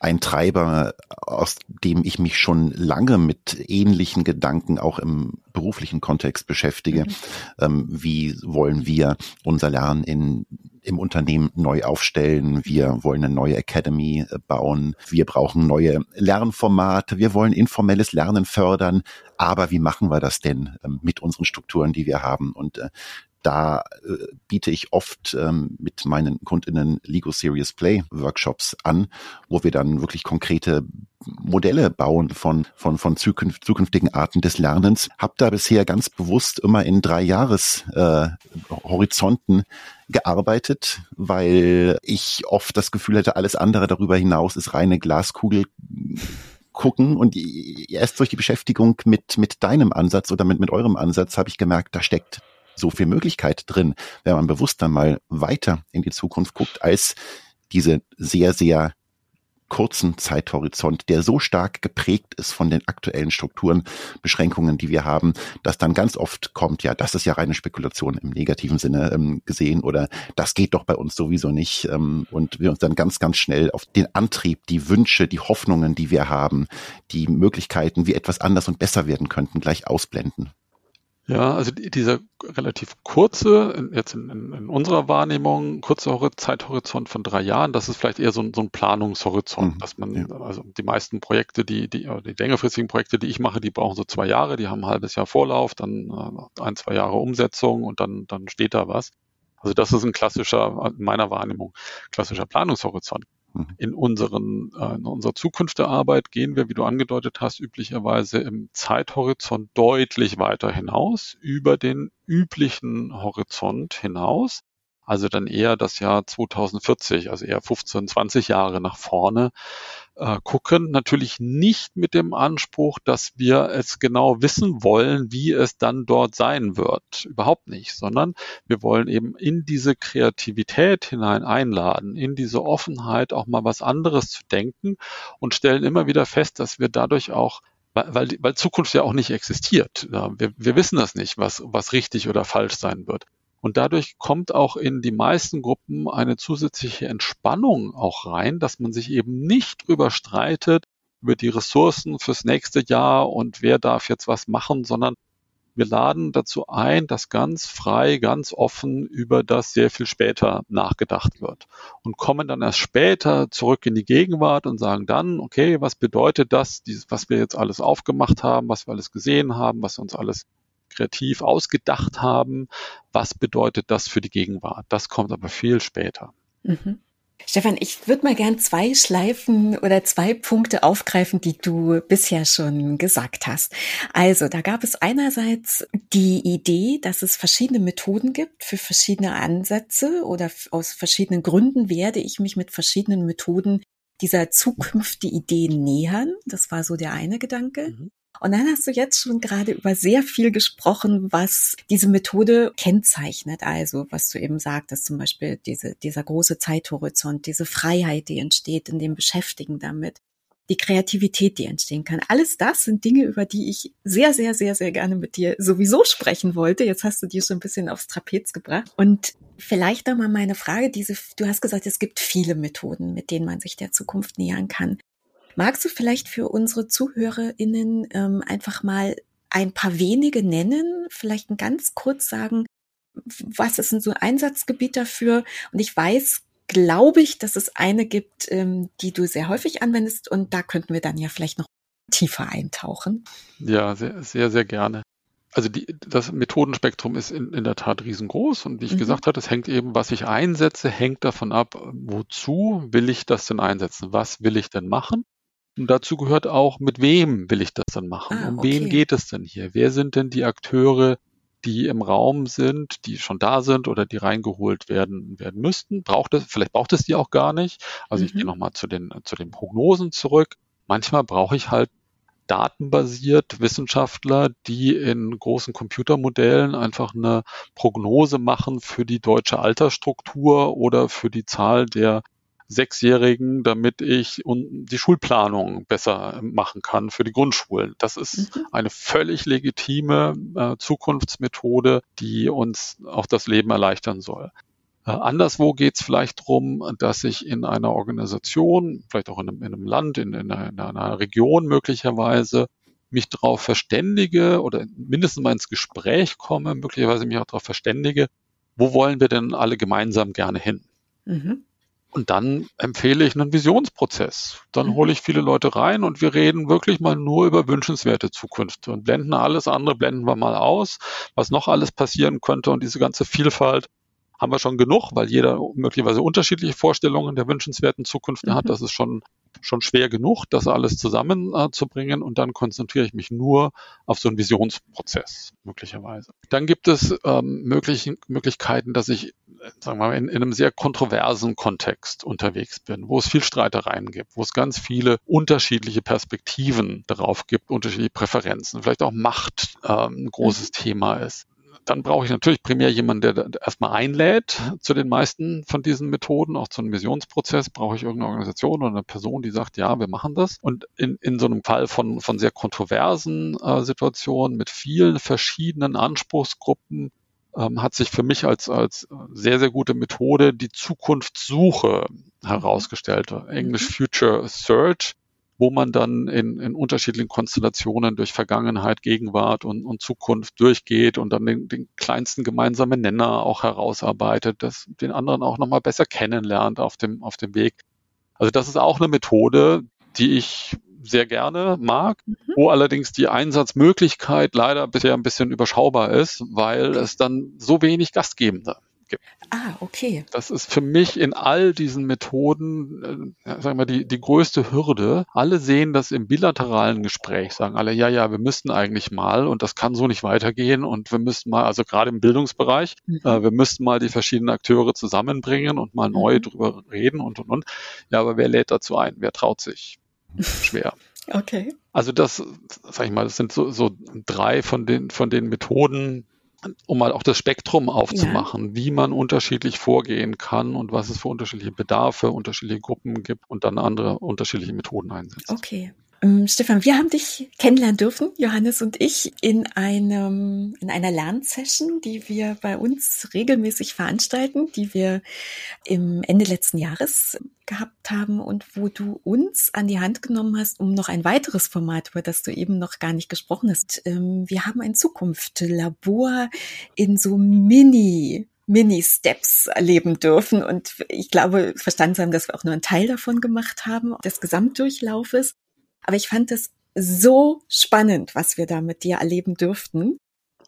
ein Treiber, aus dem ich mich schon lange mit ähnlichen Gedanken auch im beruflichen Kontext beschäftige. Mhm. Ähm, wie wollen wir unser Lernen in, im Unternehmen neu aufstellen? Wir wollen eine neue Academy äh, bauen. Wir brauchen neue Lernformate. Wir wollen informelles Lernen fördern. Aber wie machen wir das denn ähm, mit unseren Strukturen, die wir haben? Und äh, da äh, biete ich oft ähm, mit meinen Kundinnen Lego Serious Play Workshops an, wo wir dann wirklich konkrete Modelle bauen von, von, von zukünft, zukünftigen Arten des Lernens. Hab da bisher ganz bewusst immer in drei Jahres äh, Horizonten gearbeitet, weil ich oft das Gefühl hätte, alles andere darüber hinaus ist reine Glaskugel gucken und erst durch die Beschäftigung mit, mit deinem Ansatz oder mit, mit eurem Ansatz habe ich gemerkt, da steckt so viel Möglichkeit drin, wenn man bewusst dann mal weiter in die Zukunft guckt, als diese sehr, sehr kurzen Zeithorizont, der so stark geprägt ist von den aktuellen Strukturen, Beschränkungen, die wir haben, dass dann ganz oft kommt, ja, das ist ja reine Spekulation im negativen Sinne ähm, gesehen oder das geht doch bei uns sowieso nicht ähm, und wir uns dann ganz, ganz schnell auf den Antrieb, die Wünsche, die Hoffnungen, die wir haben, die Möglichkeiten, wie etwas anders und besser werden könnten, gleich ausblenden. Ja, also dieser relativ kurze, jetzt in, in, in unserer Wahrnehmung, kurze Zeithorizont von drei Jahren, das ist vielleicht eher so ein, so ein Planungshorizont, mhm. dass man, ja. also die meisten Projekte, die, die, die längerfristigen Projekte, die ich mache, die brauchen so zwei Jahre, die haben ein halbes Jahr Vorlauf, dann äh, ein, zwei Jahre Umsetzung und dann, dann steht da was. Also das ist ein klassischer, in meiner Wahrnehmung, klassischer Planungshorizont. Mhm. In, unseren, äh, in unserer Zukunft der Arbeit gehen wir, wie du angedeutet hast, üblicherweise im Zeithorizont deutlich weiter hinaus, über den üblichen Horizont hinaus also dann eher das Jahr 2040, also eher 15, 20 Jahre nach vorne äh, gucken. Natürlich nicht mit dem Anspruch, dass wir es genau wissen wollen, wie es dann dort sein wird. Überhaupt nicht, sondern wir wollen eben in diese Kreativität hinein einladen, in diese Offenheit auch mal was anderes zu denken und stellen immer wieder fest, dass wir dadurch auch weil, weil Zukunft ja auch nicht existiert. Wir, wir wissen das nicht, was, was richtig oder falsch sein wird. Und dadurch kommt auch in die meisten Gruppen eine zusätzliche Entspannung auch rein, dass man sich eben nicht drüber streitet, über die Ressourcen fürs nächste Jahr und wer darf jetzt was machen, sondern wir laden dazu ein, dass ganz frei, ganz offen über das sehr viel später nachgedacht wird und kommen dann erst später zurück in die Gegenwart und sagen dann, okay, was bedeutet das, was wir jetzt alles aufgemacht haben, was wir alles gesehen haben, was uns alles kreativ ausgedacht haben. Was bedeutet das für die Gegenwart? Das kommt aber viel später. Mhm. Stefan, ich würde mal gern zwei Schleifen oder zwei Punkte aufgreifen, die du bisher schon gesagt hast. Also, da gab es einerseits die Idee, dass es verschiedene Methoden gibt für verschiedene Ansätze oder aus verschiedenen Gründen werde ich mich mit verschiedenen Methoden dieser zukünftigen Idee nähern. Das war so der eine Gedanke. Mhm. Und dann hast du jetzt schon gerade über sehr viel gesprochen, was diese Methode kennzeichnet. Also, was du eben sagtest, zum Beispiel diese, dieser große Zeithorizont, diese Freiheit, die entsteht in dem Beschäftigen damit, die Kreativität, die entstehen kann. Alles das sind Dinge, über die ich sehr, sehr, sehr, sehr gerne mit dir sowieso sprechen wollte. Jetzt hast du die schon ein bisschen aufs Trapez gebracht. Und vielleicht nochmal meine Frage, diese, du hast gesagt, es gibt viele Methoden, mit denen man sich der Zukunft nähern kann. Magst du vielleicht für unsere ZuhörerInnen ähm, einfach mal ein paar wenige nennen, vielleicht ganz kurz sagen, was ist denn so ein Einsatzgebiet dafür? Und ich weiß, glaube ich, dass es eine gibt, ähm, die du sehr häufig anwendest und da könnten wir dann ja vielleicht noch tiefer eintauchen. Ja, sehr, sehr, sehr gerne. Also die, das Methodenspektrum ist in, in der Tat riesengroß und wie ich mhm. gesagt hatte, es hängt eben, was ich einsetze, hängt davon ab, wozu will ich das denn einsetzen? Was will ich denn machen? Und dazu gehört auch, mit wem will ich das dann machen? Ah, um okay. wen geht es denn hier? Wer sind denn die Akteure, die im Raum sind, die schon da sind oder die reingeholt werden werden müssten? Braucht es, vielleicht braucht es die auch gar nicht. Also mhm. ich gehe mhm. nochmal zu den, zu den Prognosen zurück. Manchmal brauche ich halt datenbasiert Wissenschaftler, die in großen Computermodellen einfach eine Prognose machen für die deutsche Altersstruktur oder für die Zahl der Sechsjährigen, damit ich die Schulplanung besser machen kann für die Grundschulen. Das ist mhm. eine völlig legitime äh, Zukunftsmethode, die uns auch das Leben erleichtern soll. Äh, anderswo geht es vielleicht darum, dass ich in einer Organisation, vielleicht auch in einem, in einem Land, in, in, einer, in einer Region möglicherweise, mich darauf verständige oder mindestens mal ins Gespräch komme, möglicherweise mich auch darauf verständige, wo wollen wir denn alle gemeinsam gerne hin? Mhm. Und dann empfehle ich einen Visionsprozess. Dann mhm. hole ich viele Leute rein und wir reden wirklich mal nur über wünschenswerte Zukunft und blenden alles andere, blenden wir mal aus, was noch alles passieren könnte und diese ganze Vielfalt haben wir schon genug, weil jeder möglicherweise unterschiedliche Vorstellungen der wünschenswerten Zukunft mhm. hat. Das ist schon, schon schwer genug, das alles zusammenzubringen. Äh, und dann konzentriere ich mich nur auf so einen Visionsprozess, möglicherweise. Dann gibt es ähm, möglichen, Möglichkeiten, dass ich, sagen wir mal, in, in einem sehr kontroversen Kontext unterwegs bin, wo es viel Streitereien gibt, wo es ganz viele unterschiedliche Perspektiven darauf gibt, unterschiedliche Präferenzen, vielleicht auch Macht ähm, ein großes mhm. Thema ist dann brauche ich natürlich primär jemanden, der erstmal einlädt zu den meisten von diesen Methoden, auch zu einem Missionsprozess brauche ich irgendeine Organisation oder eine Person, die sagt, ja, wir machen das. Und in, in so einem Fall von, von sehr kontroversen äh, Situationen mit vielen verschiedenen Anspruchsgruppen ähm, hat sich für mich als, als sehr, sehr gute Methode die Zukunftssuche herausgestellt. Englisch mhm. Future Search wo man dann in, in unterschiedlichen Konstellationen durch Vergangenheit, Gegenwart und, und Zukunft durchgeht und dann den, den kleinsten gemeinsamen Nenner auch herausarbeitet, das den anderen auch nochmal besser kennenlernt auf dem, auf dem Weg. Also das ist auch eine Methode, die ich sehr gerne mag, mhm. wo allerdings die Einsatzmöglichkeit leider bisher ein bisschen überschaubar ist, weil es dann so wenig Gastgebende gibt. Ah, okay. Das ist für mich in all diesen Methoden, äh, sagen wir, die, die größte Hürde. Alle sehen das im bilateralen Gespräch, sagen alle, ja, ja, wir müssten eigentlich mal und das kann so nicht weitergehen und wir müssten mal, also gerade im Bildungsbereich, mhm. äh, wir müssten mal die verschiedenen Akteure zusammenbringen und mal neu mhm. drüber reden und und und. Ja, aber wer lädt dazu ein? Wer traut sich? *laughs* Schwer. Okay. Also das, sag ich mal, das sind so, so drei von den, von den Methoden, um mal auch das Spektrum aufzumachen, ja. wie man unterschiedlich vorgehen kann und was es für unterschiedliche Bedarfe, unterschiedliche Gruppen gibt und dann andere unterschiedliche Methoden einsetzt. Okay. Ähm, Stefan, wir haben dich kennenlernen dürfen, Johannes und ich, in einem, in einer Lernsession, die wir bei uns regelmäßig veranstalten, die wir im Ende letzten Jahres gehabt haben und wo du uns an die Hand genommen hast, um noch ein weiteres Format, über das du eben noch gar nicht gesprochen hast. Ähm, wir haben ein Zukunftslabor in so Mini Mini-Steps erleben dürfen. Und ich glaube, verstanden haben, dass wir auch nur einen Teil davon gemacht haben, des Gesamtdurchlaufes. Aber ich fand es so spannend, was wir da mit dir erleben durften.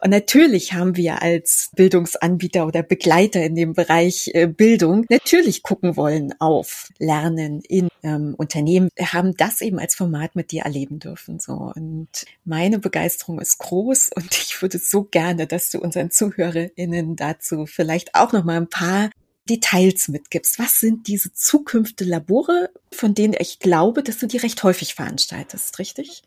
Und natürlich haben wir als Bildungsanbieter oder Begleiter in dem Bereich äh, Bildung natürlich gucken wollen auf Lernen in ähm, Unternehmen. Wir haben das eben als Format mit dir erleben dürfen. So und meine Begeisterung ist groß und *laughs* ich würde so gerne, dass du unseren ZuhörerInnen dazu vielleicht auch noch mal ein paar Details mitgibst. Was sind diese zukünftige Labore, von denen ich glaube, dass du die recht häufig veranstaltest, richtig?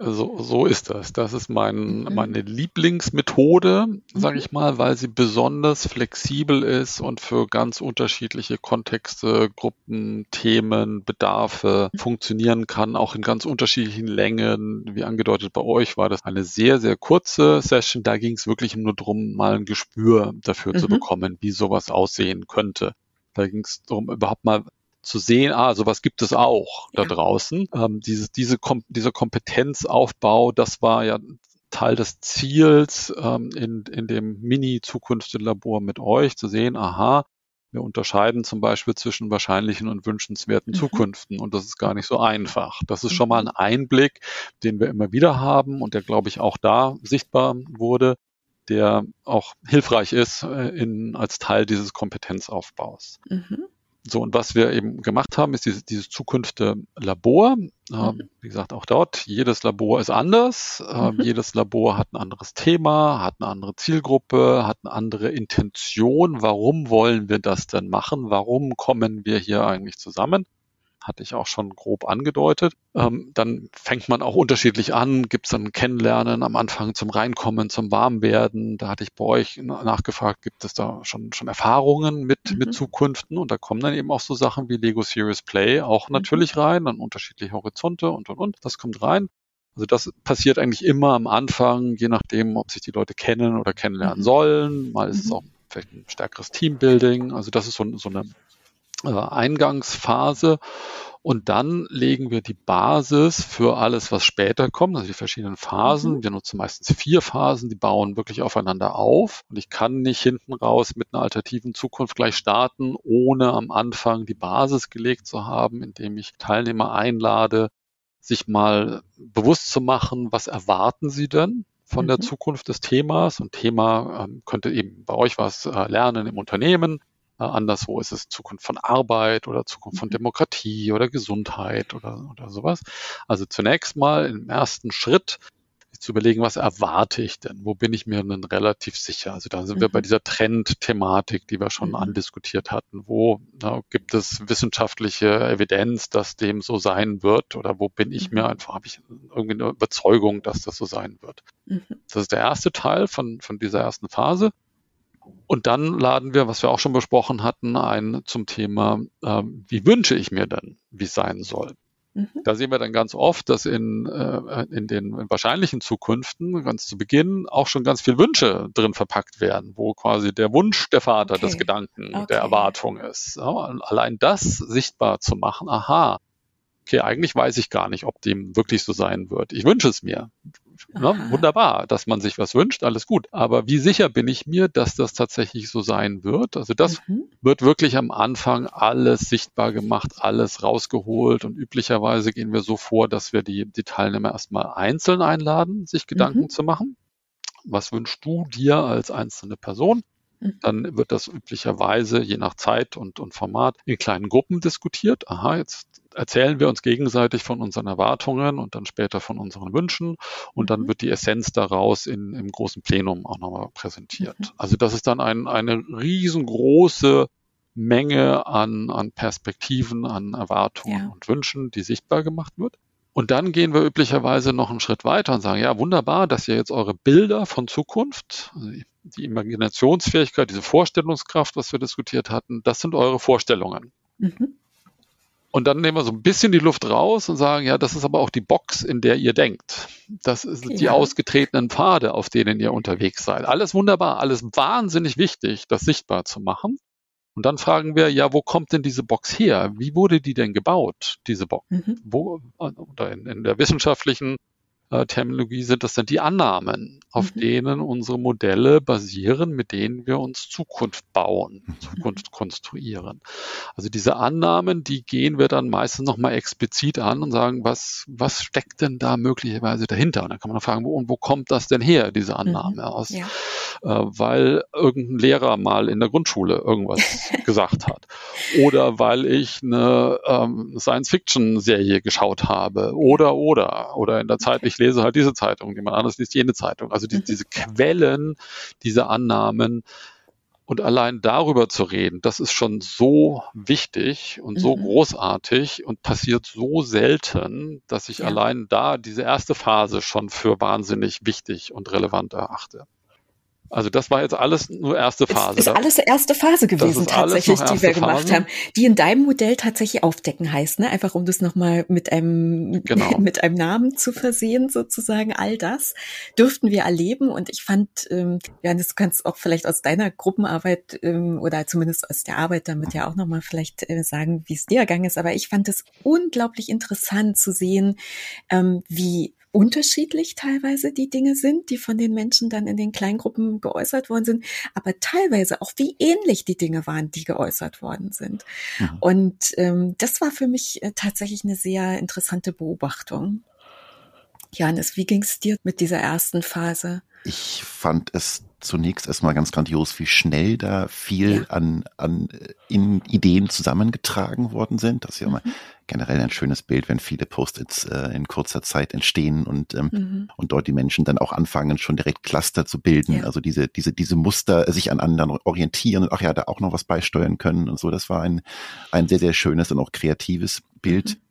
So, so ist das. Das ist mein, mhm. meine Lieblingsmethode, sage mhm. ich mal, weil sie besonders flexibel ist und für ganz unterschiedliche Kontexte, Gruppen, Themen, Bedarfe mhm. funktionieren kann, auch in ganz unterschiedlichen Längen. Wie angedeutet bei euch war das eine sehr, sehr kurze Session. Da ging es wirklich nur darum, mal ein Gespür dafür mhm. zu bekommen, wie sowas aussehen könnte. Da ging es darum, überhaupt mal zu sehen, ah, sowas gibt es auch da draußen. Ähm, dieses, diese, Kom dieser Kompetenzaufbau, das war ja Teil des Ziels ähm, in, in dem Mini-Zukunftslabor mit euch, zu sehen, aha, wir unterscheiden zum Beispiel zwischen wahrscheinlichen und wünschenswerten mhm. Zukünften und das ist gar nicht so einfach. Das ist schon mal ein mhm. Einblick, den wir immer wieder haben und der, glaube ich, auch da sichtbar wurde, der auch hilfreich ist äh, in, als Teil dieses Kompetenzaufbaus. Mhm. So, und was wir eben gemacht haben, ist dieses, dieses Zukunft-Labor. Ähm, mhm. wie gesagt, auch dort, jedes Labor ist anders. Ähm, mhm. jedes Labor hat ein anderes Thema, hat eine andere Zielgruppe, hat eine andere Intention. Warum wollen wir das denn machen? Warum kommen wir hier eigentlich zusammen? Hatte ich auch schon grob angedeutet. Ähm, dann fängt man auch unterschiedlich an, gibt es dann Kennenlernen am Anfang zum Reinkommen, zum Warmwerden. Da hatte ich bei euch nachgefragt, gibt es da schon, schon Erfahrungen mit, mhm. mit Zukünften? Und da kommen dann eben auch so Sachen wie Lego Serious Play auch mhm. natürlich rein, dann unterschiedliche Horizonte und und und. Das kommt rein. Also das passiert eigentlich immer am Anfang, je nachdem, ob sich die Leute kennen oder kennenlernen mhm. sollen. Mal ist es mhm. auch vielleicht ein stärkeres Teambuilding. Also das ist so, so eine äh, Eingangsphase. Und dann legen wir die Basis für alles, was später kommt, also die verschiedenen Phasen. Mhm. Wir nutzen meistens vier Phasen, die bauen wirklich aufeinander auf. Und ich kann nicht hinten raus mit einer alternativen Zukunft gleich starten, ohne am Anfang die Basis gelegt zu haben, indem ich Teilnehmer einlade, sich mal bewusst zu machen, was erwarten sie denn? von mhm. der Zukunft des Themas. Und Thema ähm, könnte eben bei euch was äh, lernen im Unternehmen. Äh, anderswo ist es Zukunft von Arbeit oder Zukunft von mhm. Demokratie oder Gesundheit oder, oder sowas. Also zunächst mal im ersten Schritt zu überlegen, was erwarte ich denn? Wo bin ich mir denn relativ sicher? Also da sind mhm. wir bei mhm. dieser Trend-Thematik, die wir schon mhm. andiskutiert hatten. Wo na, gibt es wissenschaftliche Evidenz, dass dem so sein wird? Oder wo bin ich mhm. mir einfach, habe ich irgendwie eine Überzeugung, dass das so sein wird? Mhm. Das ist der erste Teil von, von dieser ersten Phase. Und dann laden wir, was wir auch schon besprochen hatten, ein zum Thema, äh, wie wünsche ich mir denn, wie es sein soll? Mhm. Da sehen wir dann ganz oft, dass in, äh, in den wahrscheinlichen Zukünften ganz zu Beginn auch schon ganz viel Wünsche drin verpackt werden, wo quasi der Wunsch der Vater okay. des Gedanken, okay. der Erwartung ist. Ja, allein das sichtbar zu machen, aha, okay, eigentlich weiß ich gar nicht, ob dem wirklich so sein wird. Ich wünsche es mir. Ne? Wunderbar, dass man sich was wünscht, alles gut. Aber wie sicher bin ich mir, dass das tatsächlich so sein wird? Also das mhm. wird wirklich am Anfang alles sichtbar gemacht, alles rausgeholt und üblicherweise gehen wir so vor, dass wir die, die Teilnehmer erstmal einzeln einladen, sich Gedanken mhm. zu machen. Was wünschst du dir als einzelne Person? Mhm. Dann wird das üblicherweise je nach Zeit und, und Format in kleinen Gruppen diskutiert. Aha, jetzt erzählen wir uns gegenseitig von unseren Erwartungen und dann später von unseren Wünschen und mhm. dann wird die Essenz daraus in, im großen Plenum auch nochmal präsentiert. Mhm. Also das ist dann ein, eine riesengroße Menge an, an Perspektiven, an Erwartungen ja. und Wünschen, die sichtbar gemacht wird. Und dann gehen wir üblicherweise noch einen Schritt weiter und sagen, ja, wunderbar, dass ihr jetzt eure Bilder von Zukunft, also die Imaginationsfähigkeit, diese Vorstellungskraft, was wir diskutiert hatten, das sind eure Vorstellungen. Mhm. Und dann nehmen wir so ein bisschen die Luft raus und sagen, ja, das ist aber auch die Box, in der ihr denkt. Das sind ja. die ausgetretenen Pfade, auf denen ihr unterwegs seid. Alles wunderbar, alles wahnsinnig wichtig, das sichtbar zu machen. Und dann fragen wir, ja, wo kommt denn diese Box her? Wie wurde die denn gebaut, diese Box? Mhm. Wo, oder in, in der wissenschaftlichen äh, Terminologie sind das dann die Annahmen, auf mhm. denen unsere Modelle basieren, mit denen wir uns Zukunft bauen, mhm. Zukunft konstruieren. Also diese Annahmen, die gehen wir dann meistens nochmal explizit an und sagen, was, was steckt denn da möglicherweise dahinter? Und dann kann man fragen, wo, und wo kommt das denn her, diese mhm. Annahme mhm. aus? Ja. Äh, weil irgendein Lehrer mal in der Grundschule irgendwas *laughs* gesagt hat. Oder weil ich eine ähm, Science-Fiction-Serie geschaut habe. Oder, oder. Oder in der Zeit, ich lese halt diese Zeitung, jemand anderes liest jene Zeitung. Also die, mhm. diese Quellen, diese Annahmen, und allein darüber zu reden, das ist schon so wichtig und so mhm. großartig und passiert so selten, dass ich ja. allein da diese erste Phase schon für wahnsinnig wichtig und relevant erachte. Also das war jetzt alles nur erste Phase. Ist, ist alles erste Phase gewesen tatsächlich, die wir gemacht Phase. haben, die in deinem Modell tatsächlich aufdecken heißt, ne? Einfach um das nochmal mit einem genau. *laughs* mit einem Namen zu versehen sozusagen. All das dürften wir erleben und ich fand, ähm, Johannes, du kannst auch vielleicht aus deiner Gruppenarbeit ähm, oder zumindest aus der Arbeit damit ja auch nochmal vielleicht äh, sagen, wie es dir ergangen ist. Aber ich fand es unglaublich interessant zu sehen, ähm, wie unterschiedlich teilweise die Dinge sind, die von den Menschen dann in den Kleingruppen geäußert worden sind, aber teilweise auch wie ähnlich die Dinge waren, die geäußert worden sind. Mhm. Und ähm, das war für mich äh, tatsächlich eine sehr interessante Beobachtung. Janis, wie ging es dir mit dieser ersten Phase? Ich fand es zunächst erstmal ganz grandios, wie schnell da viel ja. an, an äh, in Ideen zusammengetragen worden sind. Das ist ja mhm. immer generell ein schönes Bild, wenn viele Post-its äh, in kurzer Zeit entstehen und, ähm, mhm. und dort die Menschen dann auch anfangen, schon direkt Cluster zu bilden. Ja. Also diese, diese, diese Muster sich an anderen orientieren und ach ja, da auch noch was beisteuern können und so. Das war ein, ein sehr, sehr schönes und auch kreatives Bild. Mhm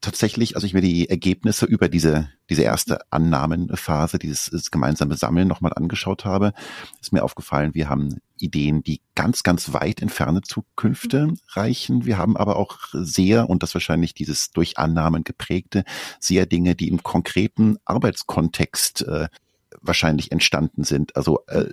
tatsächlich, also ich mir die Ergebnisse über diese, diese erste Annahmenphase, dieses, gemeinsame Sammeln nochmal angeschaut habe, ist mir aufgefallen, wir haben Ideen, die ganz, ganz weit in ferne Zukünfte mhm. reichen. Wir haben aber auch sehr, und das wahrscheinlich dieses durch Annahmen geprägte, sehr Dinge, die im konkreten Arbeitskontext äh, wahrscheinlich entstanden sind. Also äh,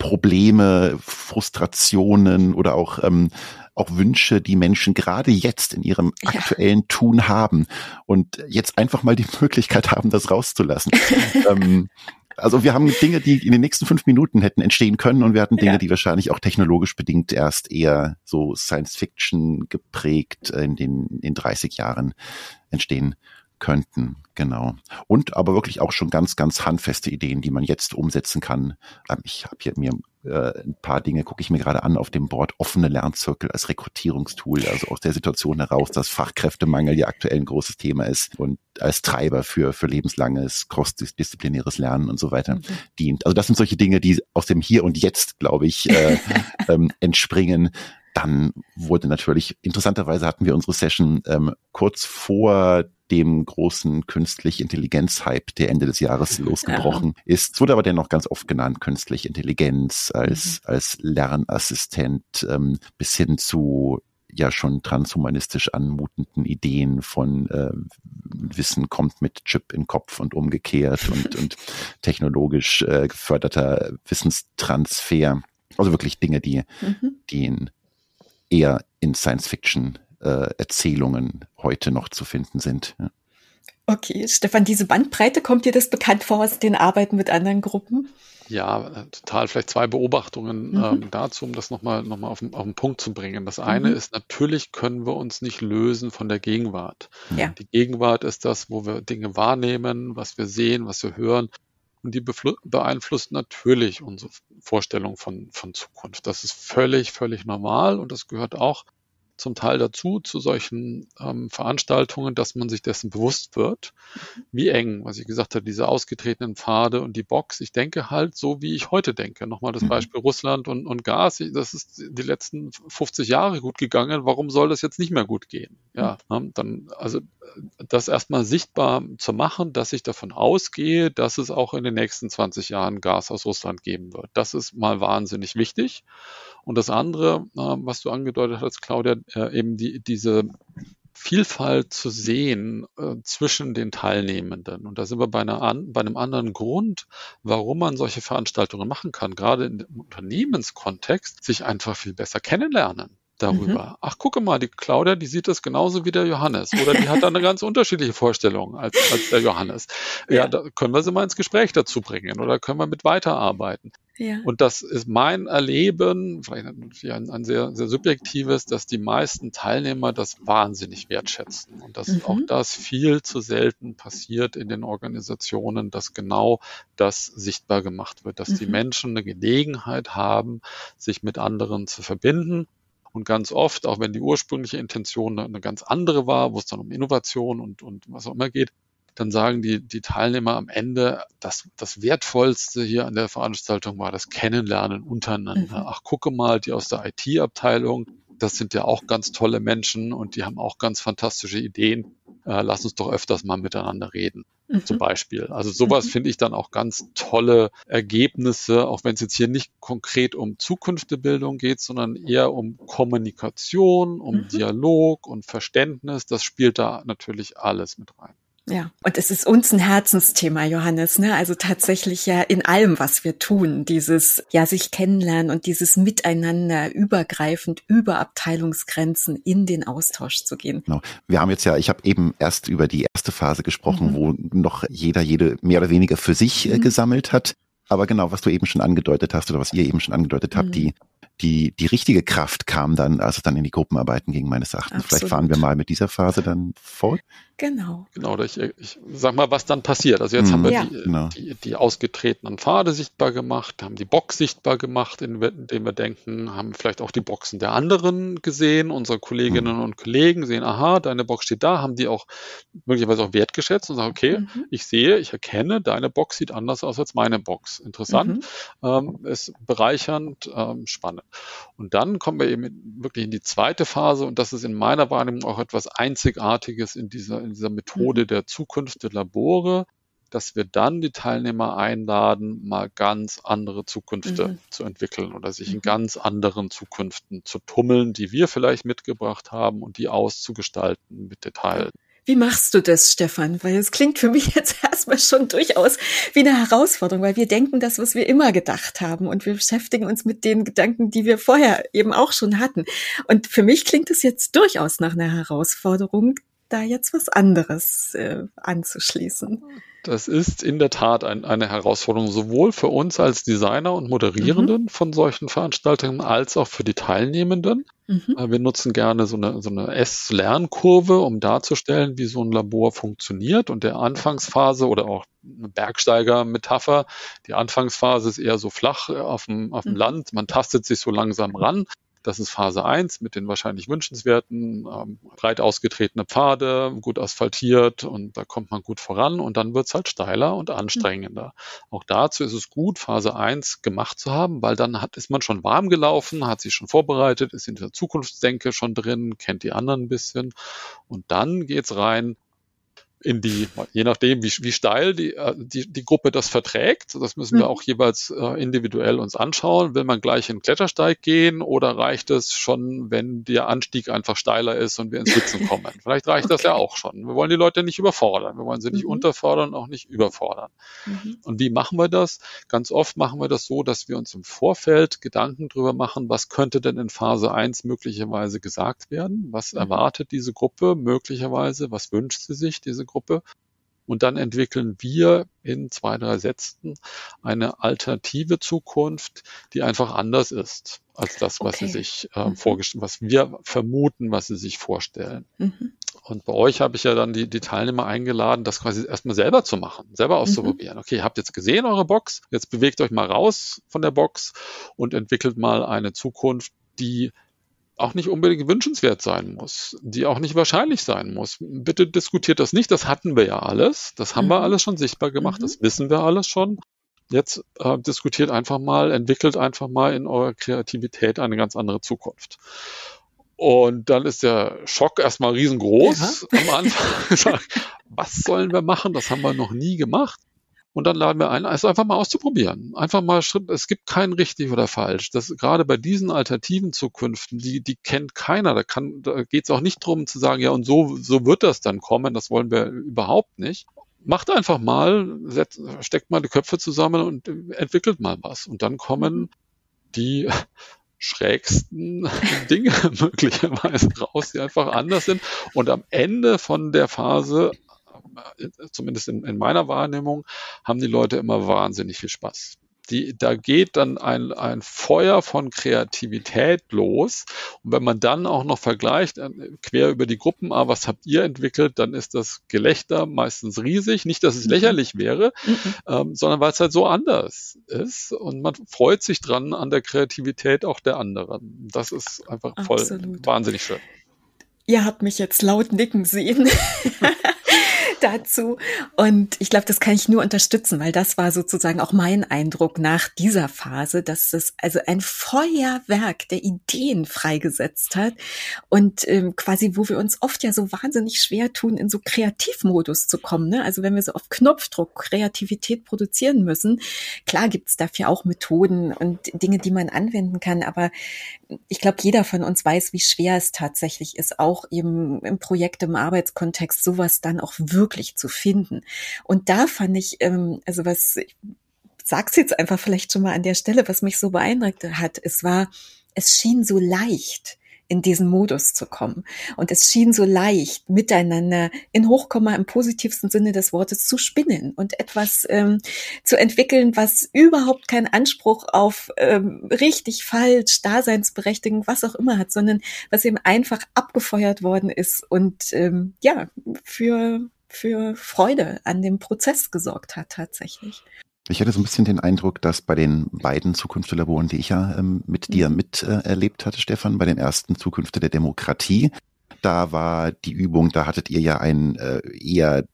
Probleme, Frustrationen oder auch, ähm, auch Wünsche, die Menschen gerade jetzt in ihrem aktuellen ja. Tun haben und jetzt einfach mal die *laughs* Möglichkeit haben, das rauszulassen. ähm, also wir haben Dinge, die in den nächsten fünf Minuten hätten entstehen können und wir hatten Dinge, ja. die wahrscheinlich auch technologisch bedingt erst eher so Science Fiction geprägt in den in 30 Jahren entstehen könnten, genau. Und aber wirklich auch schon ganz, ganz handfeste Ideen, die man jetzt umsetzen kann. Ähm, ich habe hier mir äh, ein paar Dinge, gucke ich mir gerade an auf dem Board, offene Lernzirkel als Rekrutierungstool, also aus der Situation heraus, dass Fachkräftemangel ja aktuell ein großes Thema ist und als Treiber für, für lebenslanges, crossdisziplinäres Lernen und so weiter mhm. dient. Also das sind solche Dinge, die aus dem Hier und Jetzt, glaube ich, äh, *laughs* ähm, entspringen dann wurde natürlich, interessanterweise hatten wir unsere Session ähm, kurz vor dem großen künstlich Intelligenz-Hype, der Ende des Jahres *laughs* losgebrochen ja. ist. Es wurde aber dennoch ganz oft genannt, künstliche Intelligenz als, mhm. als Lernassistent ähm, bis hin zu ja schon transhumanistisch anmutenden Ideen von äh, Wissen kommt mit Chip in Kopf und umgekehrt und, *laughs* und technologisch äh, geförderter Wissenstransfer. Also wirklich Dinge, die, mhm. die eher in Science Fiction äh, Erzählungen heute noch zu finden sind. Ja. Okay, Stefan, diese Bandbreite, kommt dir das bekannt vor aus den Arbeiten mit anderen Gruppen? Ja, äh, total. Vielleicht zwei Beobachtungen mhm. ähm, dazu, um das nochmal noch mal auf, auf den Punkt zu bringen. Das eine mhm. ist, natürlich können wir uns nicht lösen von der Gegenwart. Ja. Die Gegenwart ist das, wo wir Dinge wahrnehmen, was wir sehen, was wir hören. Und die beeinflusst natürlich unsere Vorstellung von, von Zukunft. Das ist völlig, völlig normal und das gehört auch zum Teil dazu, zu solchen ähm, Veranstaltungen, dass man sich dessen bewusst wird, wie eng, was ich gesagt habe, diese ausgetretenen Pfade und die Box. Ich denke halt so, wie ich heute denke. Nochmal das mhm. Beispiel Russland und, und Gas. Das ist die letzten 50 Jahre gut gegangen. Warum soll das jetzt nicht mehr gut gehen? Ja, mhm. ne, dann, also das erstmal sichtbar zu machen, dass ich davon ausgehe, dass es auch in den nächsten 20 Jahren Gas aus Russland geben wird. Das ist mal wahnsinnig wichtig. Und das andere, äh, was du angedeutet hast, Claudia, äh, eben die, diese Vielfalt zu sehen äh, zwischen den Teilnehmenden. Und da sind wir bei, an, bei einem anderen Grund, warum man solche Veranstaltungen machen kann, gerade im Unternehmenskontext, sich einfach viel besser kennenlernen darüber. Mhm. Ach, gucke mal, die Claudia, die sieht das genauso wie der Johannes. Oder die hat da eine ganz unterschiedliche Vorstellung als, als der Johannes. Ja, ja, da können wir sie mal ins Gespräch dazu bringen oder können wir mit weiterarbeiten. Ja. Und das ist mein Erleben, vielleicht ein, ein sehr, sehr subjektives, dass die meisten Teilnehmer das wahnsinnig wertschätzen. Und dass mhm. auch das viel zu selten passiert in den Organisationen, dass genau das sichtbar gemacht wird, dass mhm. die Menschen eine Gelegenheit haben, sich mit anderen zu verbinden und ganz oft, auch wenn die ursprüngliche Intention eine ganz andere war, wo es dann um Innovation und, und was auch immer geht, dann sagen die, die Teilnehmer am Ende, dass das Wertvollste hier an der Veranstaltung war das Kennenlernen untereinander. Mhm. Ach, gucke mal, die aus der IT-Abteilung, das sind ja auch ganz tolle Menschen und die haben auch ganz fantastische Ideen. Äh, lass uns doch öfters mal miteinander reden mhm. zum Beispiel. Also sowas mhm. finde ich dann auch ganz tolle Ergebnisse, auch wenn es jetzt hier nicht konkret um Zukunftebildung geht, sondern eher um Kommunikation, um mhm. Dialog und Verständnis. Das spielt da natürlich alles mit rein. Ja, und es ist uns ein Herzensthema, Johannes, ne? Also tatsächlich ja in allem, was wir tun, dieses ja sich kennenlernen und dieses Miteinander übergreifend über Abteilungsgrenzen in den Austausch zu gehen. Genau. Wir haben jetzt ja, ich habe eben erst über die erste Phase gesprochen, mhm. wo noch jeder jede mehr oder weniger für sich äh, mhm. gesammelt hat. Aber genau, was du eben schon angedeutet hast oder was ihr eben schon angedeutet habt, mhm. die die, die richtige Kraft kam dann, als es dann in die Gruppenarbeiten ging, meines Erachtens. Absolut. Vielleicht fahren wir mal mit dieser Phase dann fort. Genau. Genau, ich, ich sag mal, was dann passiert. Also jetzt mhm, haben wir ja. die, genau. die, die, ausgetretenen Pfade sichtbar gemacht, haben die Box sichtbar gemacht, indem wir denken, haben vielleicht auch die Boxen der anderen gesehen, unsere Kolleginnen mhm. und Kollegen sehen, aha, deine Box steht da, haben die auch möglicherweise auch wertgeschätzt und sagen, okay, mhm. ich sehe, ich erkenne, deine Box sieht anders aus als meine Box. Interessant, mhm. ähm, ist bereichernd, ähm, spannend. Und dann kommen wir eben wirklich in die zweite Phase und das ist in meiner Wahrnehmung auch etwas Einzigartiges in dieser in dieser Methode mhm. der Zukunft der Labore, dass wir dann die Teilnehmer einladen, mal ganz andere Zukünfte mhm. zu entwickeln oder sich in mhm. ganz anderen Zukünften zu tummeln, die wir vielleicht mitgebracht haben und die auszugestalten mit Details. Wie machst du das, Stefan? Weil es klingt für mich *laughs* jetzt erstmal schon durchaus wie eine Herausforderung, weil wir denken das, was wir immer gedacht haben und wir beschäftigen uns mit den Gedanken, die wir vorher eben auch schon hatten. Und für mich klingt es jetzt durchaus nach einer Herausforderung, da jetzt was anderes äh, anzuschließen. Das ist in der Tat ein, eine Herausforderung, sowohl für uns als Designer und Moderierenden mhm. von solchen Veranstaltungen als auch für die Teilnehmenden. Mhm. Äh, wir nutzen gerne so eine, so eine S-Lernkurve, um darzustellen, wie so ein Labor funktioniert. Und der Anfangsphase oder auch eine Bergsteiger-Metapher, die Anfangsphase ist eher so flach äh, auf dem, auf dem mhm. Land. Man tastet sich so langsam ran. Das ist Phase 1 mit den wahrscheinlich wünschenswerten, ähm, breit ausgetretene Pfade, gut asphaltiert und da kommt man gut voran und dann wird's halt steiler und anstrengender. Mhm. Auch dazu ist es gut, Phase 1 gemacht zu haben, weil dann hat, ist man schon warm gelaufen, hat sich schon vorbereitet, ist in der Zukunftsdenke schon drin, kennt die anderen ein bisschen und dann geht's rein in die, je nachdem, wie, wie steil die, äh, die, die Gruppe das verträgt. Das müssen wir mhm. auch jeweils äh, individuell uns anschauen. Will man gleich in den Klettersteig gehen oder reicht es schon, wenn der Anstieg einfach steiler ist und wir ins Sitzen kommen? *laughs* Vielleicht reicht okay. das ja auch schon. Wir wollen die Leute nicht überfordern. Wir wollen sie nicht mhm. unterfordern, auch nicht überfordern. Mhm. Und wie machen wir das? Ganz oft machen wir das so, dass wir uns im Vorfeld Gedanken drüber machen, was könnte denn in Phase 1 möglicherweise gesagt werden? Was mhm. erwartet diese Gruppe möglicherweise? Was wünscht sie sich, diese Gruppe. Und dann entwickeln wir in zwei, drei Sätzen eine alternative Zukunft, die einfach anders ist als das, was okay. sie sich äh, mhm. vorgestellt, was wir vermuten, was sie sich vorstellen. Mhm. Und bei euch habe ich ja dann die, die Teilnehmer eingeladen, das quasi erstmal selber zu machen, selber mhm. auszuprobieren. Mhm. Okay, ihr habt jetzt gesehen eure Box, jetzt bewegt euch mal raus von der Box und entwickelt mal eine Zukunft, die auch nicht unbedingt wünschenswert sein muss, die auch nicht wahrscheinlich sein muss. Bitte diskutiert das nicht, das hatten wir ja alles, das haben mhm. wir alles schon sichtbar gemacht, mhm. das wissen wir alles schon. Jetzt äh, diskutiert einfach mal, entwickelt einfach mal in eurer Kreativität eine ganz andere Zukunft. Und dann ist der Schock erstmal riesengroß ja. am Anfang. *laughs* *laughs* Was sollen wir machen? Das haben wir noch nie gemacht. Und dann laden wir ein, es einfach mal auszuprobieren. Einfach mal Schritt, es gibt kein richtig oder falsch. Das gerade bei diesen alternativen Zukünften, die, die kennt keiner. Da kann, da geht es auch nicht drum zu sagen, ja, und so, so wird das dann kommen. Das wollen wir überhaupt nicht. Macht einfach mal, steckt mal die Köpfe zusammen und entwickelt mal was. Und dann kommen die *laughs* schrägsten *laughs* Dinge *laughs* möglicherweise raus, die einfach anders sind. Und am Ende von der Phase zumindest in, in meiner Wahrnehmung, haben die Leute immer wahnsinnig viel Spaß. Die, da geht dann ein, ein Feuer von Kreativität los. Und wenn man dann auch noch vergleicht, äh, quer über die Gruppen, ah, was habt ihr entwickelt, dann ist das Gelächter meistens riesig. Nicht, dass es mhm. lächerlich wäre, mhm. ähm, sondern weil es halt so anders ist. Und man freut sich dran an der Kreativität auch der anderen. Das ist einfach voll Absolut. wahnsinnig schön. Ihr habt mich jetzt laut nicken sehen. *laughs* dazu. Und ich glaube, das kann ich nur unterstützen, weil das war sozusagen auch mein Eindruck nach dieser Phase, dass es also ein Feuerwerk der Ideen freigesetzt hat und ähm, quasi, wo wir uns oft ja so wahnsinnig schwer tun, in so Kreativmodus zu kommen. Ne? Also wenn wir so auf Knopfdruck Kreativität produzieren müssen, klar gibt's dafür auch Methoden und Dinge, die man anwenden kann, aber ich glaube, jeder von uns weiß, wie schwer es tatsächlich ist, auch eben im Projekt, im Arbeitskontext sowas dann auch wirklich zu finden. Und da fand ich, ähm, also was, ich sag's jetzt einfach vielleicht schon mal an der Stelle, was mich so beeindruckt hat, es war, es schien so leicht in diesen Modus zu kommen. Und es schien so leicht, miteinander in Hochkomma im positivsten Sinne des Wortes zu spinnen und etwas ähm, zu entwickeln, was überhaupt keinen Anspruch auf ähm, richtig, falsch, Daseinsberechtigung, was auch immer hat, sondern was eben einfach abgefeuert worden ist und ähm, ja, für für Freude an dem Prozess gesorgt hat tatsächlich. Ich hatte so ein bisschen den Eindruck, dass bei den beiden Zukunftslaboren, die ich ja ähm, mit mhm. dir miterlebt äh, hatte, Stefan, bei dem ersten Zukünfte der Demokratie, da war die Übung, da hattet ihr ja ein äh, eher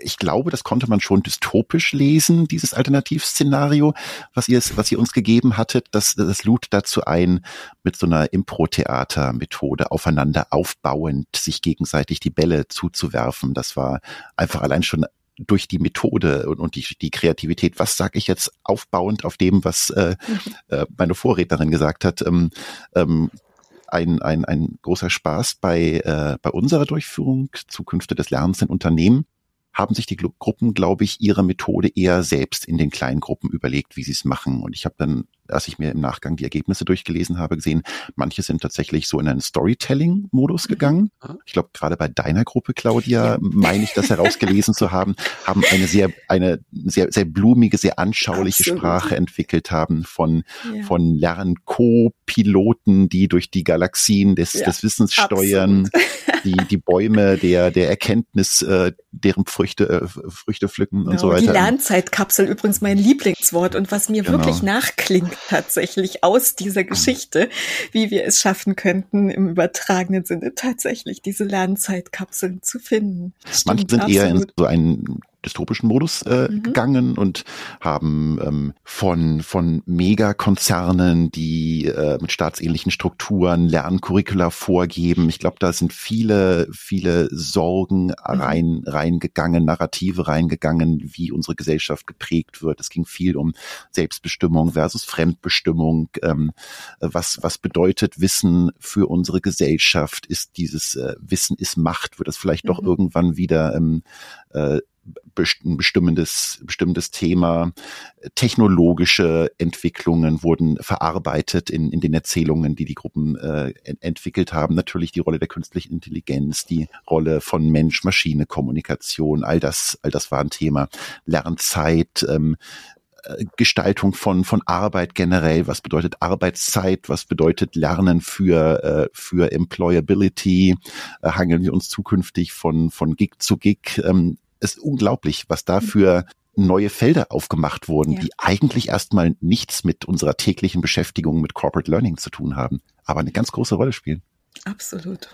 ich glaube, das konnte man schon dystopisch lesen, dieses Alternativszenario, was ihr, was ihr uns gegeben hattet. Das, das lud dazu ein, mit so einer Impro-Theater-Methode aufeinander aufbauend sich gegenseitig die Bälle zuzuwerfen. Das war einfach allein schon durch die Methode und, und die, die Kreativität, was sage ich jetzt aufbauend auf dem, was äh, *laughs* äh, meine Vorrednerin gesagt hat, ähm, ähm, ein, ein, ein großer Spaß bei, äh, bei unserer Durchführung Zukünfte des Lernens in Unternehmen haben sich die Gruppen, glaube ich, ihre Methode eher selbst in den kleinen Gruppen überlegt, wie sie es machen. Und ich habe dann als ich mir im Nachgang die Ergebnisse durchgelesen habe, gesehen, manche sind tatsächlich so in einen Storytelling-Modus mhm. gegangen. Ich glaube, gerade bei deiner Gruppe, Claudia, ja. meine ich das herausgelesen zu haben, haben eine sehr, eine sehr, sehr blumige, sehr anschauliche Absolut. Sprache entwickelt haben von, ja. von Lern-Co-Piloten, die durch die Galaxien des, ja. des Wissens steuern, die, die Bäume der, der Erkenntnis, äh, deren Früchte, äh, Früchte pflücken genau. und so weiter. Die Lernzeitkapsel übrigens mein Lieblingswort und was mir genau. wirklich nachklingt tatsächlich aus dieser Geschichte, wie wir es schaffen könnten, im übertragenen Sinne tatsächlich diese Lernzeitkapseln zu finden. Manche sind absolut. eher in so einen dystopischen Modus äh, mhm. gegangen und haben ähm, von von Megakonzernen, die äh, mit staatsähnlichen Strukturen Lerncurricula vorgeben. Ich glaube, da sind viele viele Sorgen mhm. rein reingegangen, Narrative reingegangen, wie unsere Gesellschaft geprägt wird. Es ging viel um Selbstbestimmung versus Fremdbestimmung. Ähm, was was bedeutet Wissen für unsere Gesellschaft? Ist dieses äh, Wissen ist Macht? Wird es vielleicht mhm. doch irgendwann wieder ähm, äh, ein bestimmendes, bestimmtes Thema. Technologische Entwicklungen wurden verarbeitet in, in den Erzählungen, die die Gruppen äh, entwickelt haben. Natürlich die Rolle der künstlichen Intelligenz, die Rolle von Mensch-Maschine-Kommunikation, all das, all das war ein Thema. Lernzeit, ähm, äh, Gestaltung von, von Arbeit generell, was bedeutet Arbeitszeit, was bedeutet Lernen für, äh, für Employability, äh, hangeln wir uns zukünftig von, von Gig zu Gig. Ähm, ist unglaublich, was da für neue Felder aufgemacht wurden, ja. die eigentlich erstmal nichts mit unserer täglichen Beschäftigung mit Corporate Learning zu tun haben, aber eine ganz große Rolle spielen. Absolut.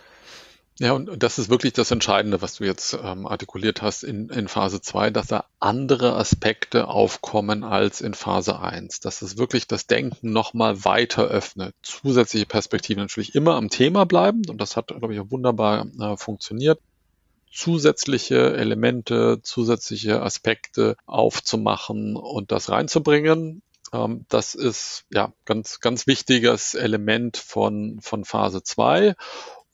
Ja, und das ist wirklich das Entscheidende, was du jetzt ähm, artikuliert hast in, in Phase 2, dass da andere Aspekte aufkommen als in Phase 1. Dass es wirklich das Denken nochmal weiter öffnet. Zusätzliche Perspektiven natürlich immer am Thema bleiben und das hat, glaube ich, auch wunderbar äh, funktioniert zusätzliche Elemente, zusätzliche Aspekte aufzumachen und das reinzubringen. Ähm, das ist ja ganz, ganz wichtiges Element von, von Phase 2.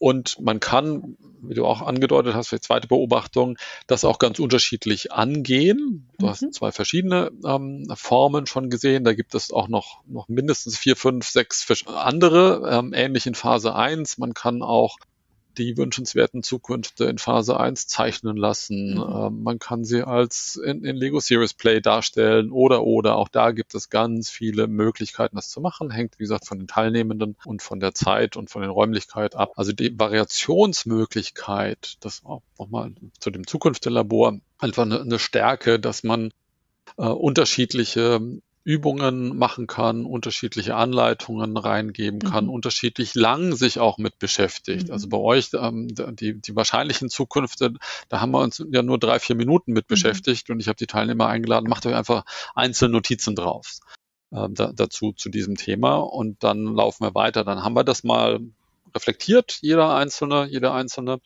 Und man kann, wie du auch angedeutet hast, für die zweite Beobachtung, das auch ganz unterschiedlich angehen. Du mhm. hast zwei verschiedene ähm, Formen schon gesehen. Da gibt es auch noch, noch mindestens vier, fünf, sechs andere, ähm, ähnlich in Phase 1. Man kann auch die wünschenswerten Zukünfte in Phase 1 zeichnen lassen. Mhm. Ähm, man kann sie als in, in, Lego Series Play darstellen oder oder auch da gibt es ganz viele Möglichkeiten, das zu machen. Hängt, wie gesagt, von den Teilnehmenden und von der Zeit und von den Räumlichkeiten ab. Also die Variationsmöglichkeit, das auch nochmal zu dem Zukunftslabor, einfach eine, eine Stärke, dass man äh, unterschiedliche Übungen machen kann, unterschiedliche Anleitungen reingeben kann, mhm. unterschiedlich lang sich auch mit beschäftigt. Mhm. Also bei euch, ähm, die, die wahrscheinlichen Zukünfte, da haben wir uns ja nur drei, vier Minuten mit mhm. beschäftigt und ich habe die Teilnehmer eingeladen, macht euch einfach einzelne Notizen drauf äh, da, dazu zu diesem Thema und dann laufen wir weiter. Dann haben wir das mal reflektiert jeder Einzelne, jeder Einzelne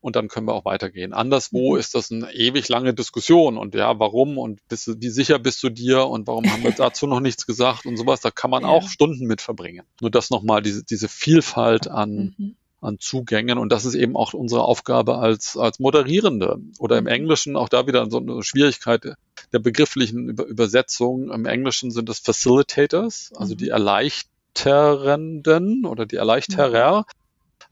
und dann können wir auch weitergehen. Anderswo mhm. ist das eine ewig lange Diskussion und ja, warum und bist du, wie sicher bist du dir und warum haben wir *laughs* dazu noch nichts gesagt und sowas, da kann man ja. auch Stunden mit verbringen. Nur das nochmal, diese, diese Vielfalt an, mhm an Zugängen. Und das ist eben auch unsere Aufgabe als, als Moderierende. Oder im mhm. Englischen auch da wieder so eine Schwierigkeit der begrifflichen Über Übersetzung. Im Englischen sind es Facilitators, also die mhm. erleichtern Erleichterenden oder die Erleichterer.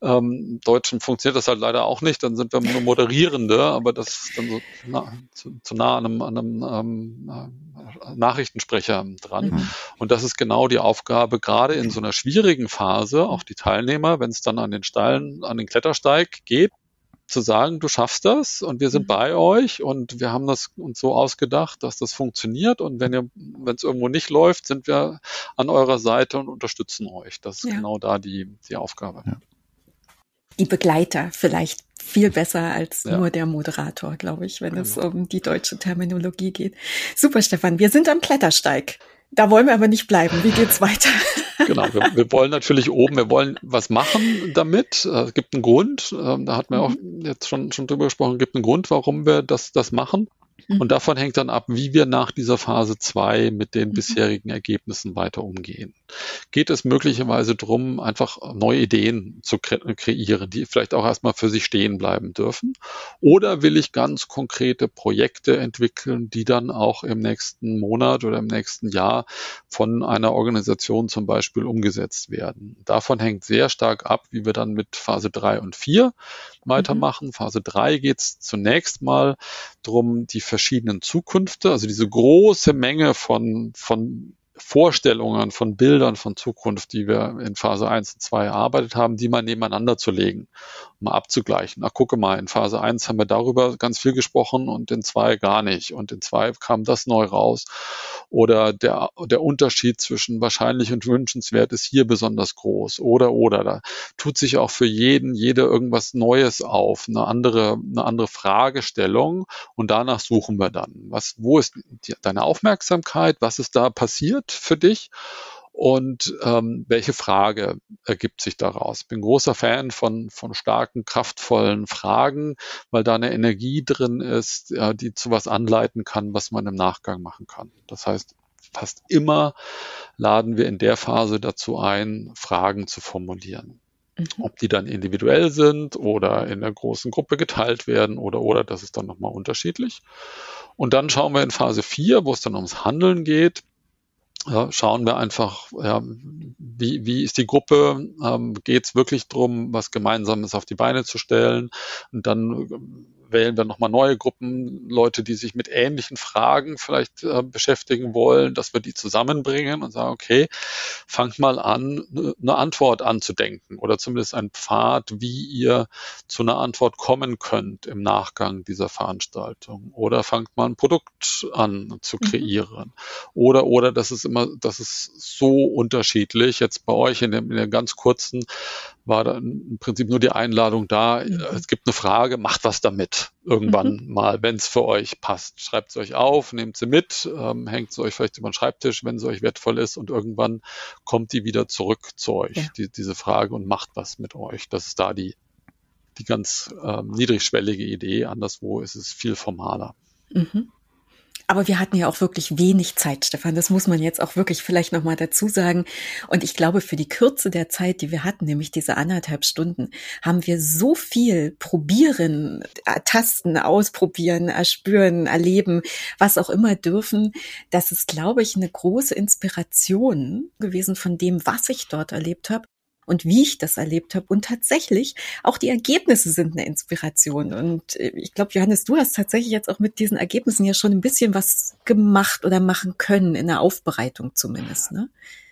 Ähm, Deutschen funktioniert das halt leider auch nicht, dann sind wir nur Moderierende, aber das ist dann so na, zu, zu, nah an einem, an einem ähm, äh, Nachrichtensprecher dran. Mhm. Und das ist genau die Aufgabe, gerade in so einer schwierigen Phase, auch die Teilnehmer, wenn es dann an den Steilen, an den Klettersteig geht, zu sagen, du schaffst das und wir sind mhm. bei euch und wir haben das uns so ausgedacht, dass das funktioniert und wenn ihr, wenn es irgendwo nicht läuft, sind wir an eurer Seite und unterstützen euch. Das ist ja. genau da die, die Aufgabe. Ja die Begleiter vielleicht viel besser als ja. nur der Moderator, glaube ich, wenn genau. es um die deutsche Terminologie geht. Super, Stefan. Wir sind am Klettersteig. Da wollen wir aber nicht bleiben. Wie geht's weiter? *laughs* Genau, wir, wir wollen natürlich oben, wir wollen was machen damit. Äh, es gibt einen Grund, ähm, da hat man mhm. auch jetzt schon, schon drüber gesprochen, es gibt einen Grund, warum wir das, das machen. Und mhm. davon hängt dann ab, wie wir nach dieser Phase 2 mit den mhm. bisherigen Ergebnissen weiter umgehen. Geht es möglicherweise darum, einfach neue Ideen zu kre kreieren, die vielleicht auch erstmal für sich stehen bleiben dürfen? Oder will ich ganz konkrete Projekte entwickeln, die dann auch im nächsten Monat oder im nächsten Jahr von einer Organisation zum Beispiel umgesetzt werden? Davon hängt sehr stark ab, wie wir dann mit Phase 3 und 4 weitermachen. Mhm. Phase 3 geht es zunächst mal darum, die verschiedenen Zukünfte, also diese große Menge von, von Vorstellungen, von Bildern von Zukunft, die wir in Phase 1 und 2 erarbeitet haben, die mal nebeneinander zu legen, mal abzugleichen. Ach, gucke mal, in Phase 1 haben wir darüber ganz viel gesprochen und in 2 gar nicht. Und in 2 kam das neu raus. Oder der, der Unterschied zwischen wahrscheinlich und wünschenswert ist hier besonders groß. Oder, oder, da tut sich auch für jeden, jede irgendwas Neues auf, eine andere, eine andere Fragestellung. Und danach suchen wir dann. Was, wo ist die, deine Aufmerksamkeit? Was ist da passiert? Für dich? Und ähm, welche Frage ergibt sich daraus? Bin großer Fan von, von starken, kraftvollen Fragen, weil da eine Energie drin ist, ja, die zu was anleiten kann, was man im Nachgang machen kann. Das heißt, fast immer laden wir in der Phase dazu ein, Fragen zu formulieren. Mhm. Ob die dann individuell sind oder in einer großen Gruppe geteilt werden oder, oder, das ist dann nochmal unterschiedlich. Und dann schauen wir in Phase 4, wo es dann ums Handeln geht, ja, schauen wir einfach, ja, wie, wie ist die Gruppe? Ähm, Geht es wirklich darum, was Gemeinsames auf die Beine zu stellen? Und dann wählen wir nochmal neue Gruppen, Leute, die sich mit ähnlichen Fragen vielleicht äh, beschäftigen wollen, dass wir die zusammenbringen und sagen, okay, fangt mal an, ne, eine Antwort anzudenken oder zumindest ein Pfad, wie ihr zu einer Antwort kommen könnt im Nachgang dieser Veranstaltung. Oder fangt mal ein Produkt an zu mhm. kreieren. Mhm. Oder, oder das ist immer, das ist so unterschiedlich. Jetzt bei euch in dem, in der ganz kurzen war dann im Prinzip nur die Einladung da. Mhm. Es gibt eine Frage, macht was damit irgendwann mhm. mal, wenn es für euch passt. Schreibt es euch auf, nehmt sie mit, ähm, hängt sie euch vielleicht über den Schreibtisch, wenn sie euch wertvoll ist und irgendwann kommt die wieder zurück zu euch, ja. die, diese Frage und macht was mit euch. Das ist da die, die ganz ähm, niedrigschwellige Idee. Anderswo ist es viel formaler. Mhm. Aber wir hatten ja auch wirklich wenig Zeit, Stefan. Das muss man jetzt auch wirklich vielleicht nochmal dazu sagen. Und ich glaube, für die Kürze der Zeit, die wir hatten, nämlich diese anderthalb Stunden, haben wir so viel probieren, tasten, ausprobieren, erspüren, erleben, was auch immer dürfen. Das ist, glaube ich, eine große Inspiration gewesen von dem, was ich dort erlebt habe und wie ich das erlebt habe. Und tatsächlich, auch die Ergebnisse sind eine Inspiration. Und äh, ich glaube, Johannes, du hast tatsächlich jetzt auch mit diesen Ergebnissen ja schon ein bisschen was gemacht oder machen können, in der Aufbereitung zumindest. Ne?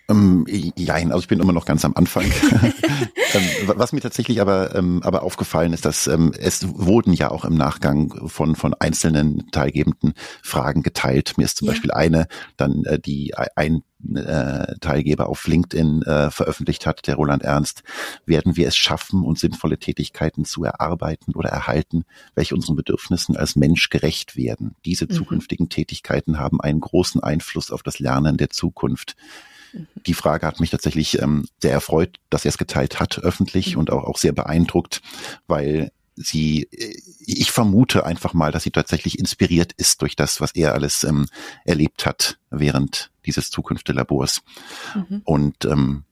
Ähm, jein, also ich bin immer noch ganz am Anfang. *laughs* *laughs* ähm, was mir tatsächlich aber, ähm, aber aufgefallen ist, dass ähm, es wurden ja auch im Nachgang von, von einzelnen teilgebenden Fragen geteilt. Mir ist zum ja. Beispiel eine, dann äh, die ein äh, Teilgeber auf LinkedIn äh, veröffentlicht hat, der Roland Ernst, werden wir es schaffen, uns sinnvolle Tätigkeiten zu erarbeiten oder erhalten, welche unseren Bedürfnissen als Mensch gerecht werden. Diese mhm. zukünftigen Tätigkeiten haben einen großen Einfluss auf das Lernen der Zukunft. *laughs* Die Frage hat mich tatsächlich ähm, sehr erfreut, dass er es geteilt hat öffentlich mhm. und auch, auch sehr beeindruckt, weil sie, äh, ich vermute einfach mal, dass sie tatsächlich inspiriert ist durch das, was er alles ähm, erlebt hat während dieses Zukünftelabors. Mhm. Und ähm,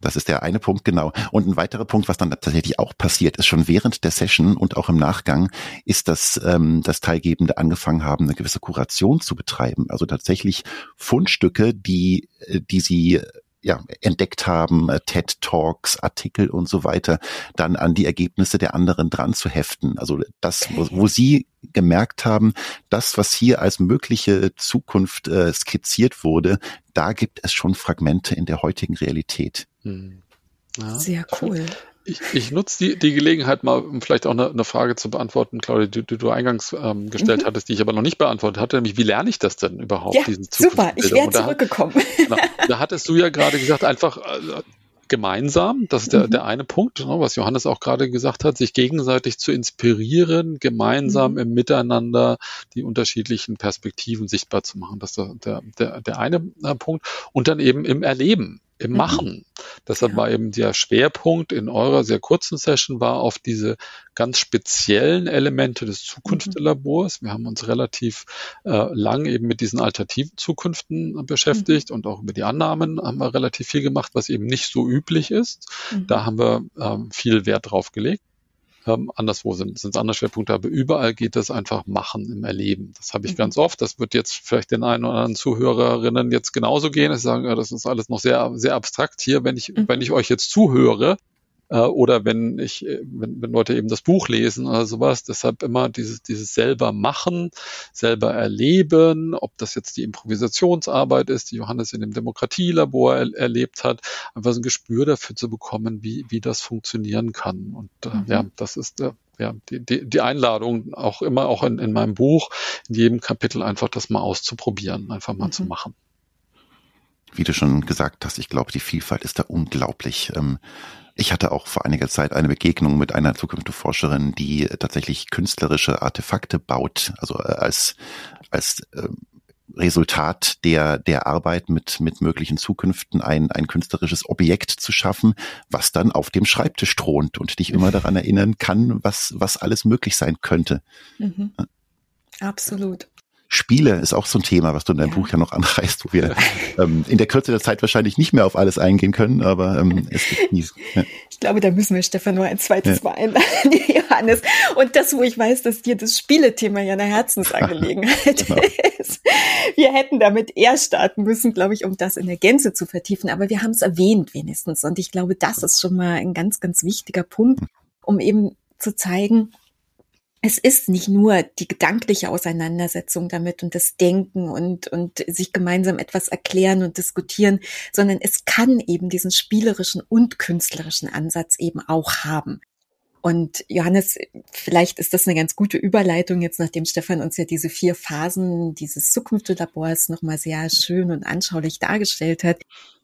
das ist der eine Punkt, genau. Und ein weiterer Punkt, was dann tatsächlich auch passiert ist, schon während der Session und auch im Nachgang, ist, dass ähm, das Teilgebende angefangen haben, eine gewisse Kuration zu betreiben. Also tatsächlich Fundstücke, die, äh, die sie ja, entdeckt haben, äh, TED Talks, Artikel und so weiter, dann an die Ergebnisse der anderen dran zu heften. Also das, wo, wo Sie gemerkt haben, das, was hier als mögliche Zukunft äh, skizziert wurde, da gibt es schon Fragmente in der heutigen Realität. Hm. Ja. Sehr cool. Ich, ich nutze die, die Gelegenheit mal, um vielleicht auch eine, eine Frage zu beantworten, Claudia, die, die du eingangs ähm, gestellt mhm. hattest, die ich aber noch nicht beantwortet hatte, nämlich wie lerne ich das denn überhaupt? Ja, super, ich wäre zurückgekommen. Da, genau, da hattest du ja gerade gesagt, einfach äh, gemeinsam, das ist der, mhm. der eine Punkt, ne, was Johannes auch gerade gesagt hat, sich gegenseitig zu inspirieren, gemeinsam mhm. im Miteinander die unterschiedlichen Perspektiven sichtbar zu machen. Das ist der, der, der eine äh, Punkt. Und dann eben im Erleben im mhm. Machen. Mhm. Deshalb ja. war eben der Schwerpunkt in eurer sehr kurzen Session war auf diese ganz speziellen Elemente des Zukunftslabors. Wir haben uns relativ äh, lang eben mit diesen alternativen Zukünften beschäftigt mhm. und auch über die Annahmen haben wir relativ viel gemacht, was eben nicht so üblich ist. Mhm. Da haben wir ähm, viel Wert drauf gelegt ähm, anderswo sind, sind es andere Schwerpunkte, aber überall geht das einfach machen im Erleben. Das habe ich mhm. ganz oft. Das wird jetzt vielleicht den einen oder anderen Zuhörerinnen jetzt genauso gehen. Ich sagen, ja, das ist alles noch sehr, sehr abstrakt hier. Wenn ich, mhm. wenn ich euch jetzt zuhöre, äh, oder wenn ich, äh, wenn, wenn Leute eben das Buch lesen oder sowas. Deshalb immer dieses, dieses selber machen, selber erleben, ob das jetzt die Improvisationsarbeit ist, die Johannes in dem Demokratielabor er, erlebt hat, einfach so ein Gespür dafür zu bekommen, wie, wie das funktionieren kann. Und äh, mhm. ja, das ist äh, ja, die, die, die Einladung auch immer auch in, in meinem Buch, in jedem Kapitel einfach das mal auszuprobieren, einfach mal mhm. zu machen wie du schon gesagt hast, ich glaube, die Vielfalt ist da unglaublich. Ähm, ich hatte auch vor einiger Zeit eine Begegnung mit einer zukünftigen Forscherin, die tatsächlich künstlerische Artefakte baut, also äh, als, als äh, Resultat der, der Arbeit mit, mit möglichen Zukünften ein, ein künstlerisches Objekt zu schaffen, was dann auf dem Schreibtisch thront und dich immer daran *laughs* erinnern kann, was, was alles möglich sein könnte. Mhm. Absolut. Spiele ist auch so ein Thema, was du in deinem ja. Buch ja noch anreißt, wo wir *laughs* ähm, in der Kürze der Zeit wahrscheinlich nicht mehr auf alles eingehen können, aber ähm, es gibt nie. Ja. Ich glaube, da müssen wir Stefan nur ein zweites. Mal einladen, *laughs* Johannes. Und das, wo ich weiß, dass dir das Spielethema ja eine Herzensangelegenheit *laughs* genau. ist. Wir hätten damit eher starten müssen, glaube ich, um das in der Gänze zu vertiefen. Aber wir haben es erwähnt wenigstens. Und ich glaube, das ist schon mal ein ganz, ganz wichtiger Punkt, um eben zu zeigen, es ist nicht nur die gedankliche Auseinandersetzung damit und das Denken und, und sich gemeinsam etwas erklären und diskutieren, sondern es kann eben diesen spielerischen und künstlerischen Ansatz eben auch haben. Und Johannes, vielleicht ist das eine ganz gute Überleitung jetzt, nachdem Stefan uns ja diese vier Phasen dieses Zukunftslabors nochmal sehr schön und anschaulich dargestellt hat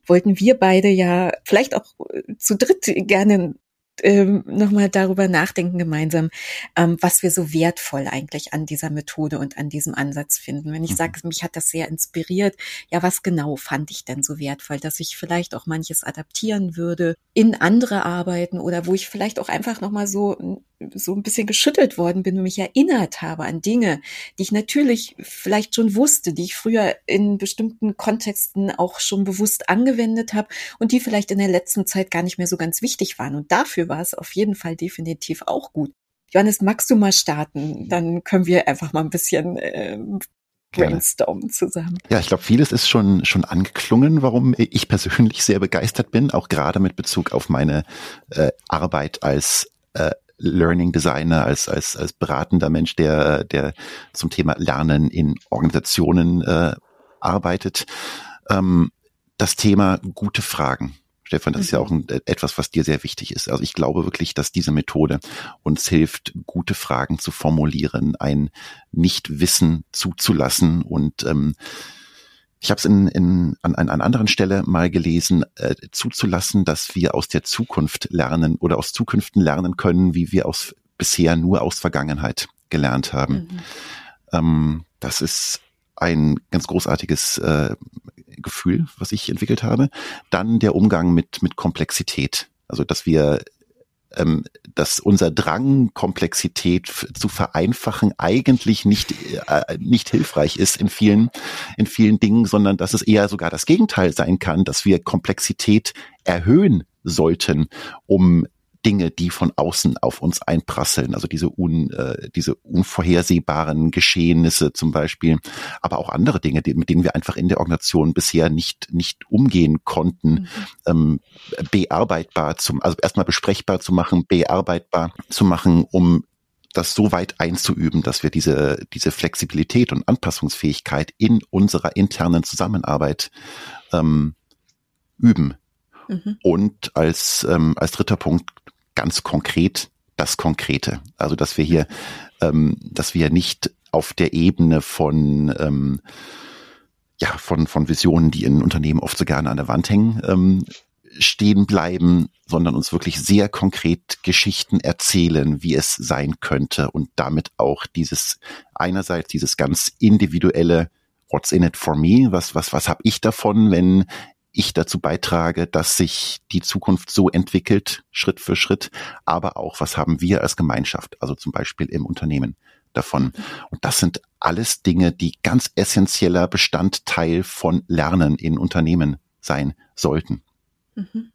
wollten wir beide ja vielleicht auch zu dritt gerne ähm, nochmal darüber nachdenken gemeinsam, ähm, was wir so wertvoll eigentlich an dieser Methode und an diesem Ansatz finden. Wenn ich mhm. sage, mich hat das sehr inspiriert, ja, was genau fand ich denn so wertvoll, dass ich vielleicht auch manches adaptieren würde in andere Arbeiten oder wo ich vielleicht auch einfach nochmal so so ein bisschen geschüttelt worden bin und mich erinnert habe an Dinge, die ich natürlich vielleicht schon wusste, die ich früher in bestimmten Kontexten auch schon bewusst angewendet habe und die vielleicht in der letzten Zeit gar nicht mehr so ganz wichtig waren. Und dafür war es auf jeden Fall definitiv auch gut. Johannes, magst du mal starten? Dann können wir einfach mal ein bisschen äh, brainstormen zusammen. Ja, ich glaube, vieles ist schon schon angeklungen, warum ich persönlich sehr begeistert bin, auch gerade mit Bezug auf meine äh, Arbeit als äh, Learning Designer, als, als, als beratender Mensch, der, der zum Thema Lernen in Organisationen äh, arbeitet. Ähm, das Thema gute Fragen. Stefan, das mhm. ist ja mhm. auch ein, äh, etwas, was dir sehr wichtig ist. Also ich glaube wirklich, dass diese Methode uns hilft, gute Fragen zu formulieren, ein Nichtwissen zuzulassen und ähm, ich habe es in, in, an, an anderen Stelle mal gelesen, äh, zuzulassen, dass wir aus der Zukunft lernen oder aus Zukünften lernen können, wie wir aus bisher nur aus Vergangenheit gelernt haben. Mhm. Ähm, das ist ein ganz großartiges äh, Gefühl, was ich entwickelt habe. Dann der Umgang mit, mit Komplexität. Also, dass wir ähm, dass unser Drang, Komplexität zu vereinfachen, eigentlich nicht, äh, nicht hilfreich ist in vielen, in vielen Dingen, sondern dass es eher sogar das Gegenteil sein kann, dass wir Komplexität erhöhen sollten, um Dinge, die von außen auf uns einprasseln, also diese, un, äh, diese unvorhersehbaren Geschehnisse zum Beispiel, aber auch andere Dinge, die, mit denen wir einfach in der Organisation bisher nicht, nicht umgehen konnten, mhm. ähm, bearbeitbar zum, also erstmal besprechbar zu machen, bearbeitbar zu machen, um das so weit einzuüben, dass wir diese, diese Flexibilität und Anpassungsfähigkeit in unserer internen Zusammenarbeit ähm, üben. Mhm. Und als, ähm, als dritter Punkt ganz konkret das Konkrete. Also dass wir hier, ähm, dass wir nicht auf der Ebene von ähm, ja, von, von Visionen, die in Unternehmen oft so gerne an der Wand hängen, ähm, stehen bleiben, sondern uns wirklich sehr konkret Geschichten erzählen, wie es sein könnte und damit auch dieses einerseits dieses ganz individuelle What's in it for me? Was was was habe ich davon, wenn ich dazu beitrage, dass sich die Zukunft so entwickelt, Schritt für Schritt, aber auch, was haben wir als Gemeinschaft, also zum Beispiel im Unternehmen davon. Und das sind alles Dinge, die ganz essentieller Bestandteil von Lernen in Unternehmen sein sollten. Mhm.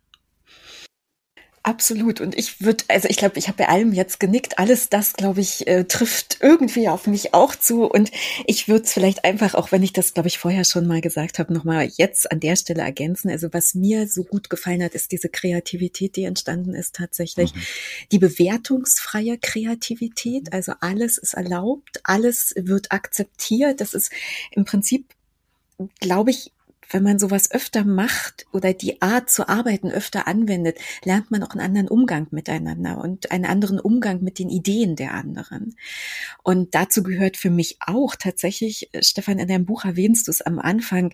Absolut. Und ich würde, also ich glaube, ich habe bei allem jetzt genickt. Alles das, glaube ich, äh, trifft irgendwie auf mich auch zu. Und ich würde es vielleicht einfach, auch wenn ich das, glaube ich, vorher schon mal gesagt habe, nochmal jetzt an der Stelle ergänzen. Also was mir so gut gefallen hat, ist diese Kreativität, die entstanden ist tatsächlich. Mhm. Die bewertungsfreie Kreativität. Also alles ist erlaubt, alles wird akzeptiert. Das ist im Prinzip, glaube ich, wenn man sowas öfter macht oder die Art zu arbeiten öfter anwendet, lernt man auch einen anderen Umgang miteinander und einen anderen Umgang mit den Ideen der anderen. Und dazu gehört für mich auch tatsächlich, äh, Stefan, in deinem Buch erwähnst du es am Anfang,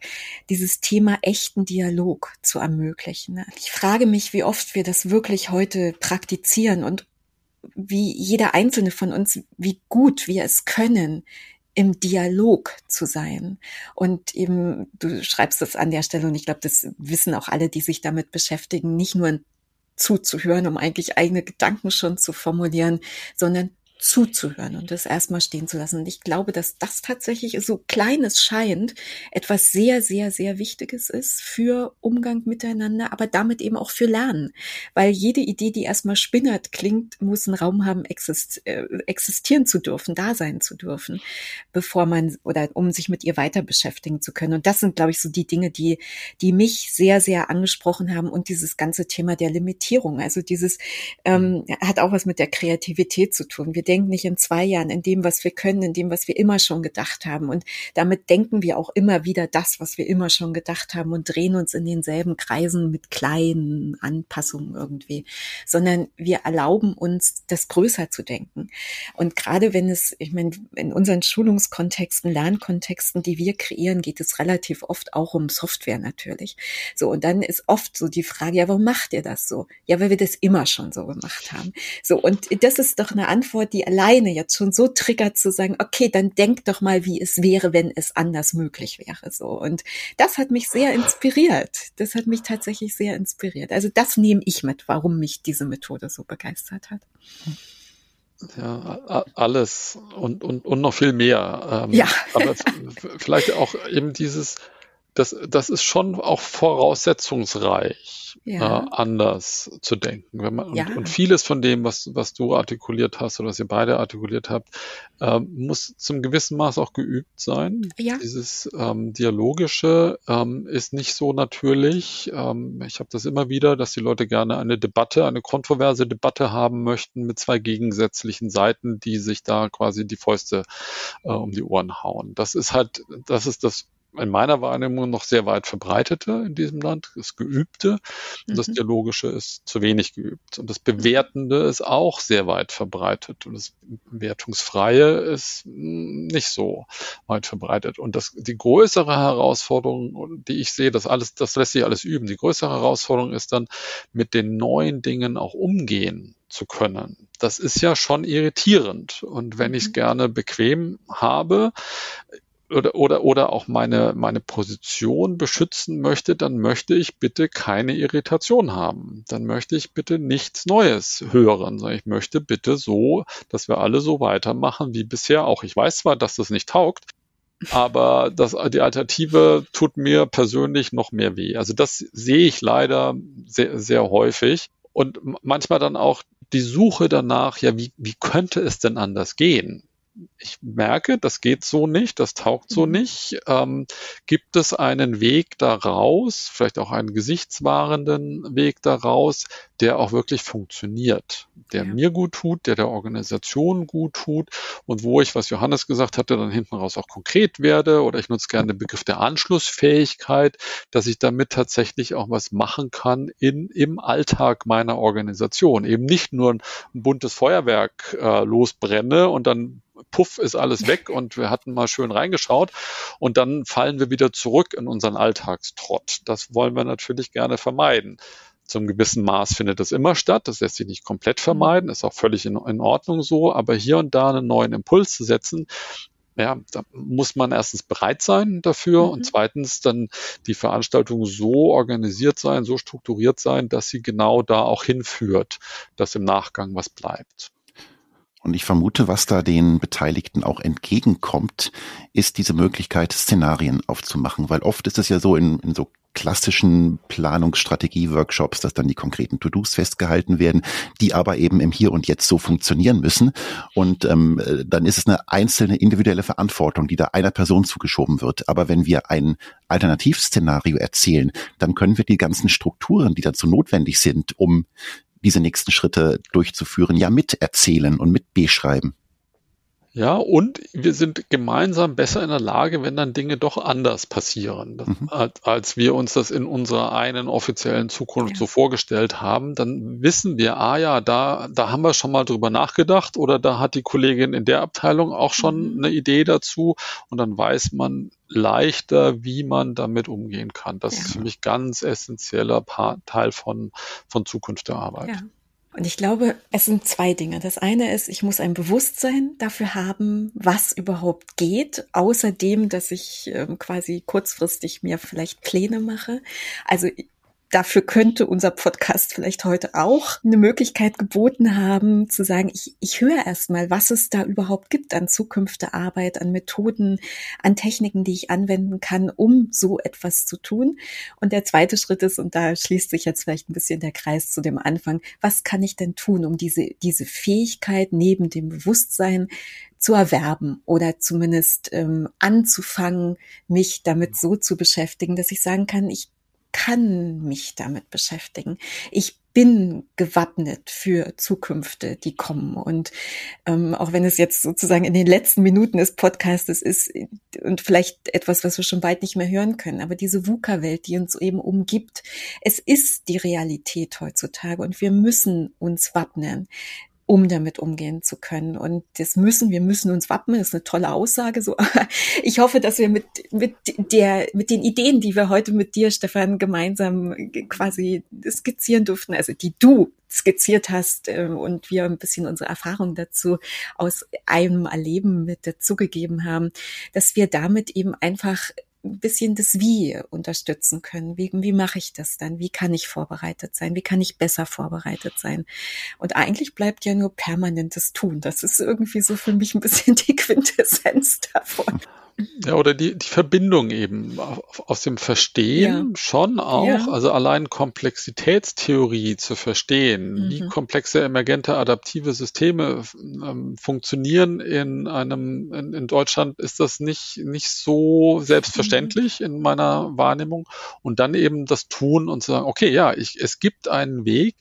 dieses Thema echten Dialog zu ermöglichen. Ich frage mich, wie oft wir das wirklich heute praktizieren und wie jeder einzelne von uns, wie gut wir es können, im Dialog zu sein. Und eben, du schreibst das an der Stelle und ich glaube, das wissen auch alle, die sich damit beschäftigen, nicht nur zuzuhören, um eigentlich eigene Gedanken schon zu formulieren, sondern zuzuhören und das erstmal stehen zu lassen. Und ich glaube, dass das tatsächlich so klein es scheint, etwas sehr, sehr, sehr Wichtiges ist für Umgang miteinander, aber damit eben auch für Lernen. Weil jede Idee, die erstmal spinnert klingt, muss einen Raum haben, exist äh, existieren zu dürfen, da sein zu dürfen, bevor man oder um sich mit ihr weiter beschäftigen zu können. Und das sind, glaube ich, so die Dinge, die, die mich sehr, sehr angesprochen haben und dieses ganze Thema der Limitierung. Also dieses ähm, hat auch was mit der Kreativität zu tun. Wir denken nicht in zwei Jahren in dem, was wir können, in dem, was wir immer schon gedacht haben. Und damit denken wir auch immer wieder das, was wir immer schon gedacht haben und drehen uns in denselben Kreisen mit kleinen Anpassungen irgendwie, sondern wir erlauben uns, das größer zu denken. Und gerade wenn es, ich meine, in unseren Schulungskontexten, Lernkontexten, die wir kreieren, geht es relativ oft auch um Software natürlich. So, und dann ist oft so die Frage, ja, warum macht ihr das so? Ja, weil wir das immer schon so gemacht haben. So, und das ist doch eine Antwort, die alleine jetzt schon so triggert zu sagen, okay, dann denk doch mal, wie es wäre, wenn es anders möglich wäre, so. Und das hat mich sehr inspiriert. Das hat mich tatsächlich sehr inspiriert. Also das nehme ich mit, warum mich diese Methode so begeistert hat. Ja, alles und, und, und noch viel mehr. Ähm, ja. aber *laughs* vielleicht auch eben dieses, das, das ist schon auch voraussetzungsreich, ja. äh, anders zu denken. Wenn man, ja. und, und, vieles von dem, was, was du artikuliert hast oder was ihr beide artikuliert habt, äh, muss zum gewissen Maß auch geübt sein. Ja. Dieses ähm, Dialogische ähm, ist nicht so natürlich. Ähm, ich habe das immer wieder, dass die Leute gerne eine Debatte, eine kontroverse Debatte haben möchten mit zwei gegensätzlichen Seiten, die sich da quasi die Fäuste äh, um die Ohren hauen. Das ist halt, das ist das in meiner Wahrnehmung noch sehr weit verbreitete in diesem Land, das Geübte. Und mhm. das Dialogische ist zu wenig geübt. Und das Bewertende ist auch sehr weit verbreitet. Und das Wertungsfreie ist nicht so weit verbreitet. Und das, die größere Herausforderung, die ich sehe, das alles, das lässt sich alles üben. Die größere Herausforderung ist dann, mit den neuen Dingen auch umgehen zu können. Das ist ja schon irritierend. Und wenn ich es mhm. gerne bequem habe, oder, oder, oder auch meine, meine Position beschützen möchte, dann möchte ich bitte keine Irritation haben. Dann möchte ich bitte nichts Neues hören. Ich möchte bitte so, dass wir alle so weitermachen wie bisher auch. Ich weiß zwar, dass das nicht taugt, aber das, die Alternative tut mir persönlich noch mehr weh. Also das sehe ich leider sehr, sehr häufig. und manchmal dann auch die Suche danach, ja, wie, wie könnte es denn anders gehen? Ich merke, das geht so nicht, das taugt so mhm. nicht. Ähm, gibt es einen Weg daraus, vielleicht auch einen gesichtswahrenden Weg daraus, der auch wirklich funktioniert, der ja. mir gut tut, der der Organisation gut tut und wo ich, was Johannes gesagt hatte, dann hinten raus auch konkret werde oder ich nutze gerne den Begriff der Anschlussfähigkeit, dass ich damit tatsächlich auch was machen kann in, im Alltag meiner Organisation. Eben nicht nur ein buntes Feuerwerk äh, losbrenne und dann puff ist alles weg und wir hatten mal schön reingeschaut und dann fallen wir wieder zurück in unseren Alltagstrott. Das wollen wir natürlich gerne vermeiden. Zum gewissen Maß findet das immer statt. Das lässt sich nicht komplett vermeiden, ist auch völlig in, in Ordnung so. Aber hier und da einen neuen Impuls zu setzen, ja, da muss man erstens bereit sein dafür mhm. und zweitens dann die Veranstaltung so organisiert sein, so strukturiert sein, dass sie genau da auch hinführt, dass im Nachgang was bleibt. Und ich vermute, was da den Beteiligten auch entgegenkommt, ist diese Möglichkeit, Szenarien aufzumachen. Weil oft ist es ja so in, in so klassischen Planungsstrategie-Workshops, dass dann die konkreten To-Dos festgehalten werden, die aber eben im Hier und Jetzt so funktionieren müssen. Und ähm, dann ist es eine einzelne individuelle Verantwortung, die da einer Person zugeschoben wird. Aber wenn wir ein Alternativszenario erzählen, dann können wir die ganzen Strukturen, die dazu notwendig sind, um diese nächsten Schritte durchzuführen, ja miterzählen und mit beschreiben. Ja, und wir sind gemeinsam besser in der Lage, wenn dann Dinge doch anders passieren, mhm. als, als, wir uns das in unserer einen offiziellen Zukunft ja. so vorgestellt haben. Dann wissen wir, ah ja, da, da haben wir schon mal drüber nachgedacht oder da hat die Kollegin in der Abteilung auch schon mhm. eine Idee dazu und dann weiß man leichter, wie man damit umgehen kann. Das ja. ist für mich ganz essentieller Part, Teil von, von Zukunft der Arbeit. Ja. Und ich glaube, es sind zwei Dinge. Das eine ist, ich muss ein Bewusstsein dafür haben, was überhaupt geht, außerdem, dass ich ähm, quasi kurzfristig mir vielleicht Pläne mache. Also dafür könnte unser Podcast vielleicht heute auch eine Möglichkeit geboten haben, zu sagen, ich, ich höre erstmal, was es da überhaupt gibt an Zukünfte Arbeit, an Methoden, an Techniken, die ich anwenden kann, um so etwas zu tun. Und der zweite Schritt ist, und da schließt sich jetzt vielleicht ein bisschen der Kreis zu dem Anfang, was kann ich denn tun, um diese, diese Fähigkeit neben dem Bewusstsein zu erwerben oder zumindest ähm, anzufangen, mich damit so zu beschäftigen, dass ich sagen kann, ich kann mich damit beschäftigen. Ich bin gewappnet für Zukünfte, die kommen. Und ähm, auch wenn es jetzt sozusagen in den letzten Minuten des Podcastes ist und vielleicht etwas, was wir schon bald nicht mehr hören können, aber diese VUCA-Welt, die uns eben umgibt, es ist die Realität heutzutage und wir müssen uns wappnen um damit umgehen zu können. Und das müssen, wir müssen uns wappnen, ist eine tolle Aussage so. *laughs* ich hoffe, dass wir mit, mit der, mit den Ideen, die wir heute mit dir, Stefan, gemeinsam quasi skizzieren durften, also die du skizziert hast äh, und wir ein bisschen unsere Erfahrung dazu aus einem Erleben mit dazugegeben haben, dass wir damit eben einfach ein bisschen das Wie unterstützen können. Wie, wie mache ich das dann? Wie kann ich vorbereitet sein? Wie kann ich besser vorbereitet sein? Und eigentlich bleibt ja nur permanentes Tun. Das ist irgendwie so für mich ein bisschen die *laughs* Quintessenz davon. Ja, oder die, die Verbindung eben aus dem Verstehen ja. schon auch, ja. also allein Komplexitätstheorie zu verstehen, mhm. wie komplexe emergente adaptive Systeme ähm, funktionieren in einem, in, in, Deutschland ist das nicht, nicht so selbstverständlich mhm. in meiner Wahrnehmung. Und dann eben das Tun und sagen, okay, ja, ich, es gibt einen Weg,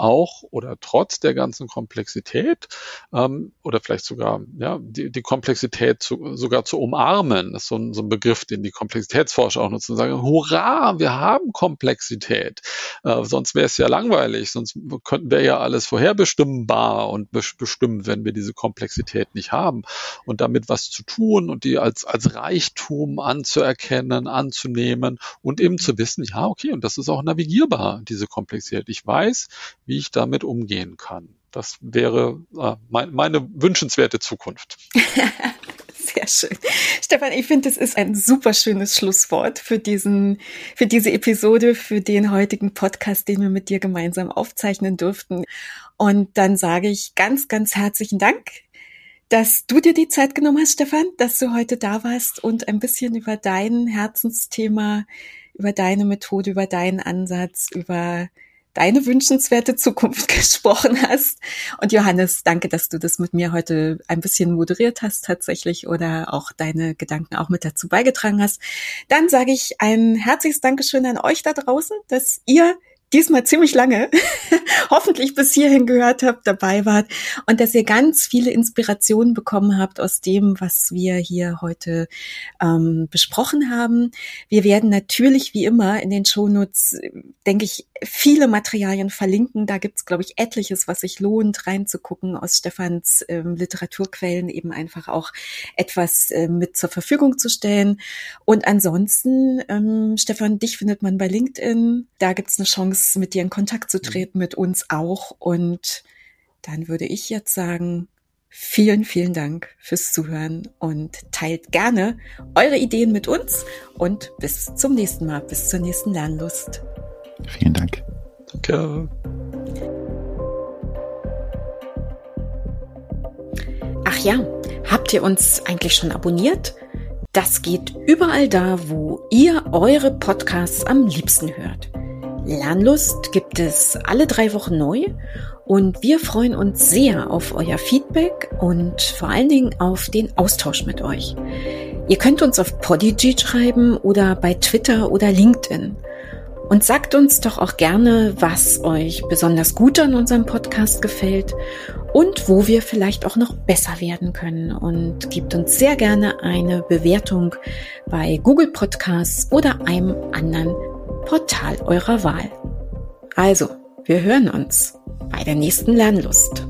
auch oder trotz der ganzen Komplexität ähm, oder vielleicht sogar ja, die, die Komplexität zu, sogar zu umarmen. Das ist so ein, so ein Begriff, den die Komplexitätsforscher auch nutzen sagen, hurra, wir haben Komplexität. Äh, sonst wäre es ja langweilig, sonst könnten wir ja alles vorherbestimmbar und bestimmen, wenn wir diese Komplexität nicht haben. Und damit was zu tun und die als, als Reichtum anzuerkennen, anzunehmen und eben zu wissen, ja, okay, und das ist auch navigierbar, diese Komplexität. Ich weiß, wie ich damit umgehen kann. Das wäre äh, mein, meine wünschenswerte Zukunft. *laughs* Sehr schön. Stefan, ich finde, das ist ein super schönes Schlusswort für diesen, für diese Episode, für den heutigen Podcast, den wir mit dir gemeinsam aufzeichnen durften. Und dann sage ich ganz, ganz herzlichen Dank, dass du dir die Zeit genommen hast, Stefan, dass du heute da warst und ein bisschen über dein Herzensthema, über deine Methode, über deinen Ansatz, über deine wünschenswerte Zukunft *laughs* gesprochen hast. Und Johannes, danke, dass du das mit mir heute ein bisschen moderiert hast tatsächlich oder auch deine Gedanken auch mit dazu beigetragen hast. Dann sage ich ein herzliches Dankeschön an euch da draußen, dass ihr diesmal ziemlich lange, *laughs* hoffentlich bis hierhin gehört habt, dabei wart und dass ihr ganz viele Inspirationen bekommen habt aus dem, was wir hier heute ähm, besprochen haben. Wir werden natürlich wie immer in den Shownotes, denke ich, viele Materialien verlinken. Da gibt's, glaube ich, etliches, was sich lohnt, reinzugucken aus Stefans ähm, Literaturquellen, eben einfach auch etwas äh, mit zur Verfügung zu stellen. Und ansonsten, ähm, Stefan, dich findet man bei LinkedIn. Da gibt's eine Chance, mit dir in Kontakt zu mhm. treten, mit uns auch. Und dann würde ich jetzt sagen, Vielen, vielen Dank fürs Zuhören und teilt gerne eure Ideen mit uns und bis zum nächsten Mal, bis zur nächsten Lernlust. Vielen Dank. Danke. Ach ja, habt ihr uns eigentlich schon abonniert? Das geht überall da, wo ihr eure Podcasts am liebsten hört. Lernlust gibt es alle drei Wochen neu und wir freuen uns sehr auf euer Feedback und vor allen Dingen auf den Austausch mit euch. Ihr könnt uns auf Podigy schreiben oder bei Twitter oder LinkedIn. Und sagt uns doch auch gerne, was euch besonders gut an unserem Podcast gefällt und wo wir vielleicht auch noch besser werden können. Und gebt uns sehr gerne eine Bewertung bei Google Podcasts oder einem anderen Portal eurer Wahl. Also, wir hören uns bei der nächsten Lernlust.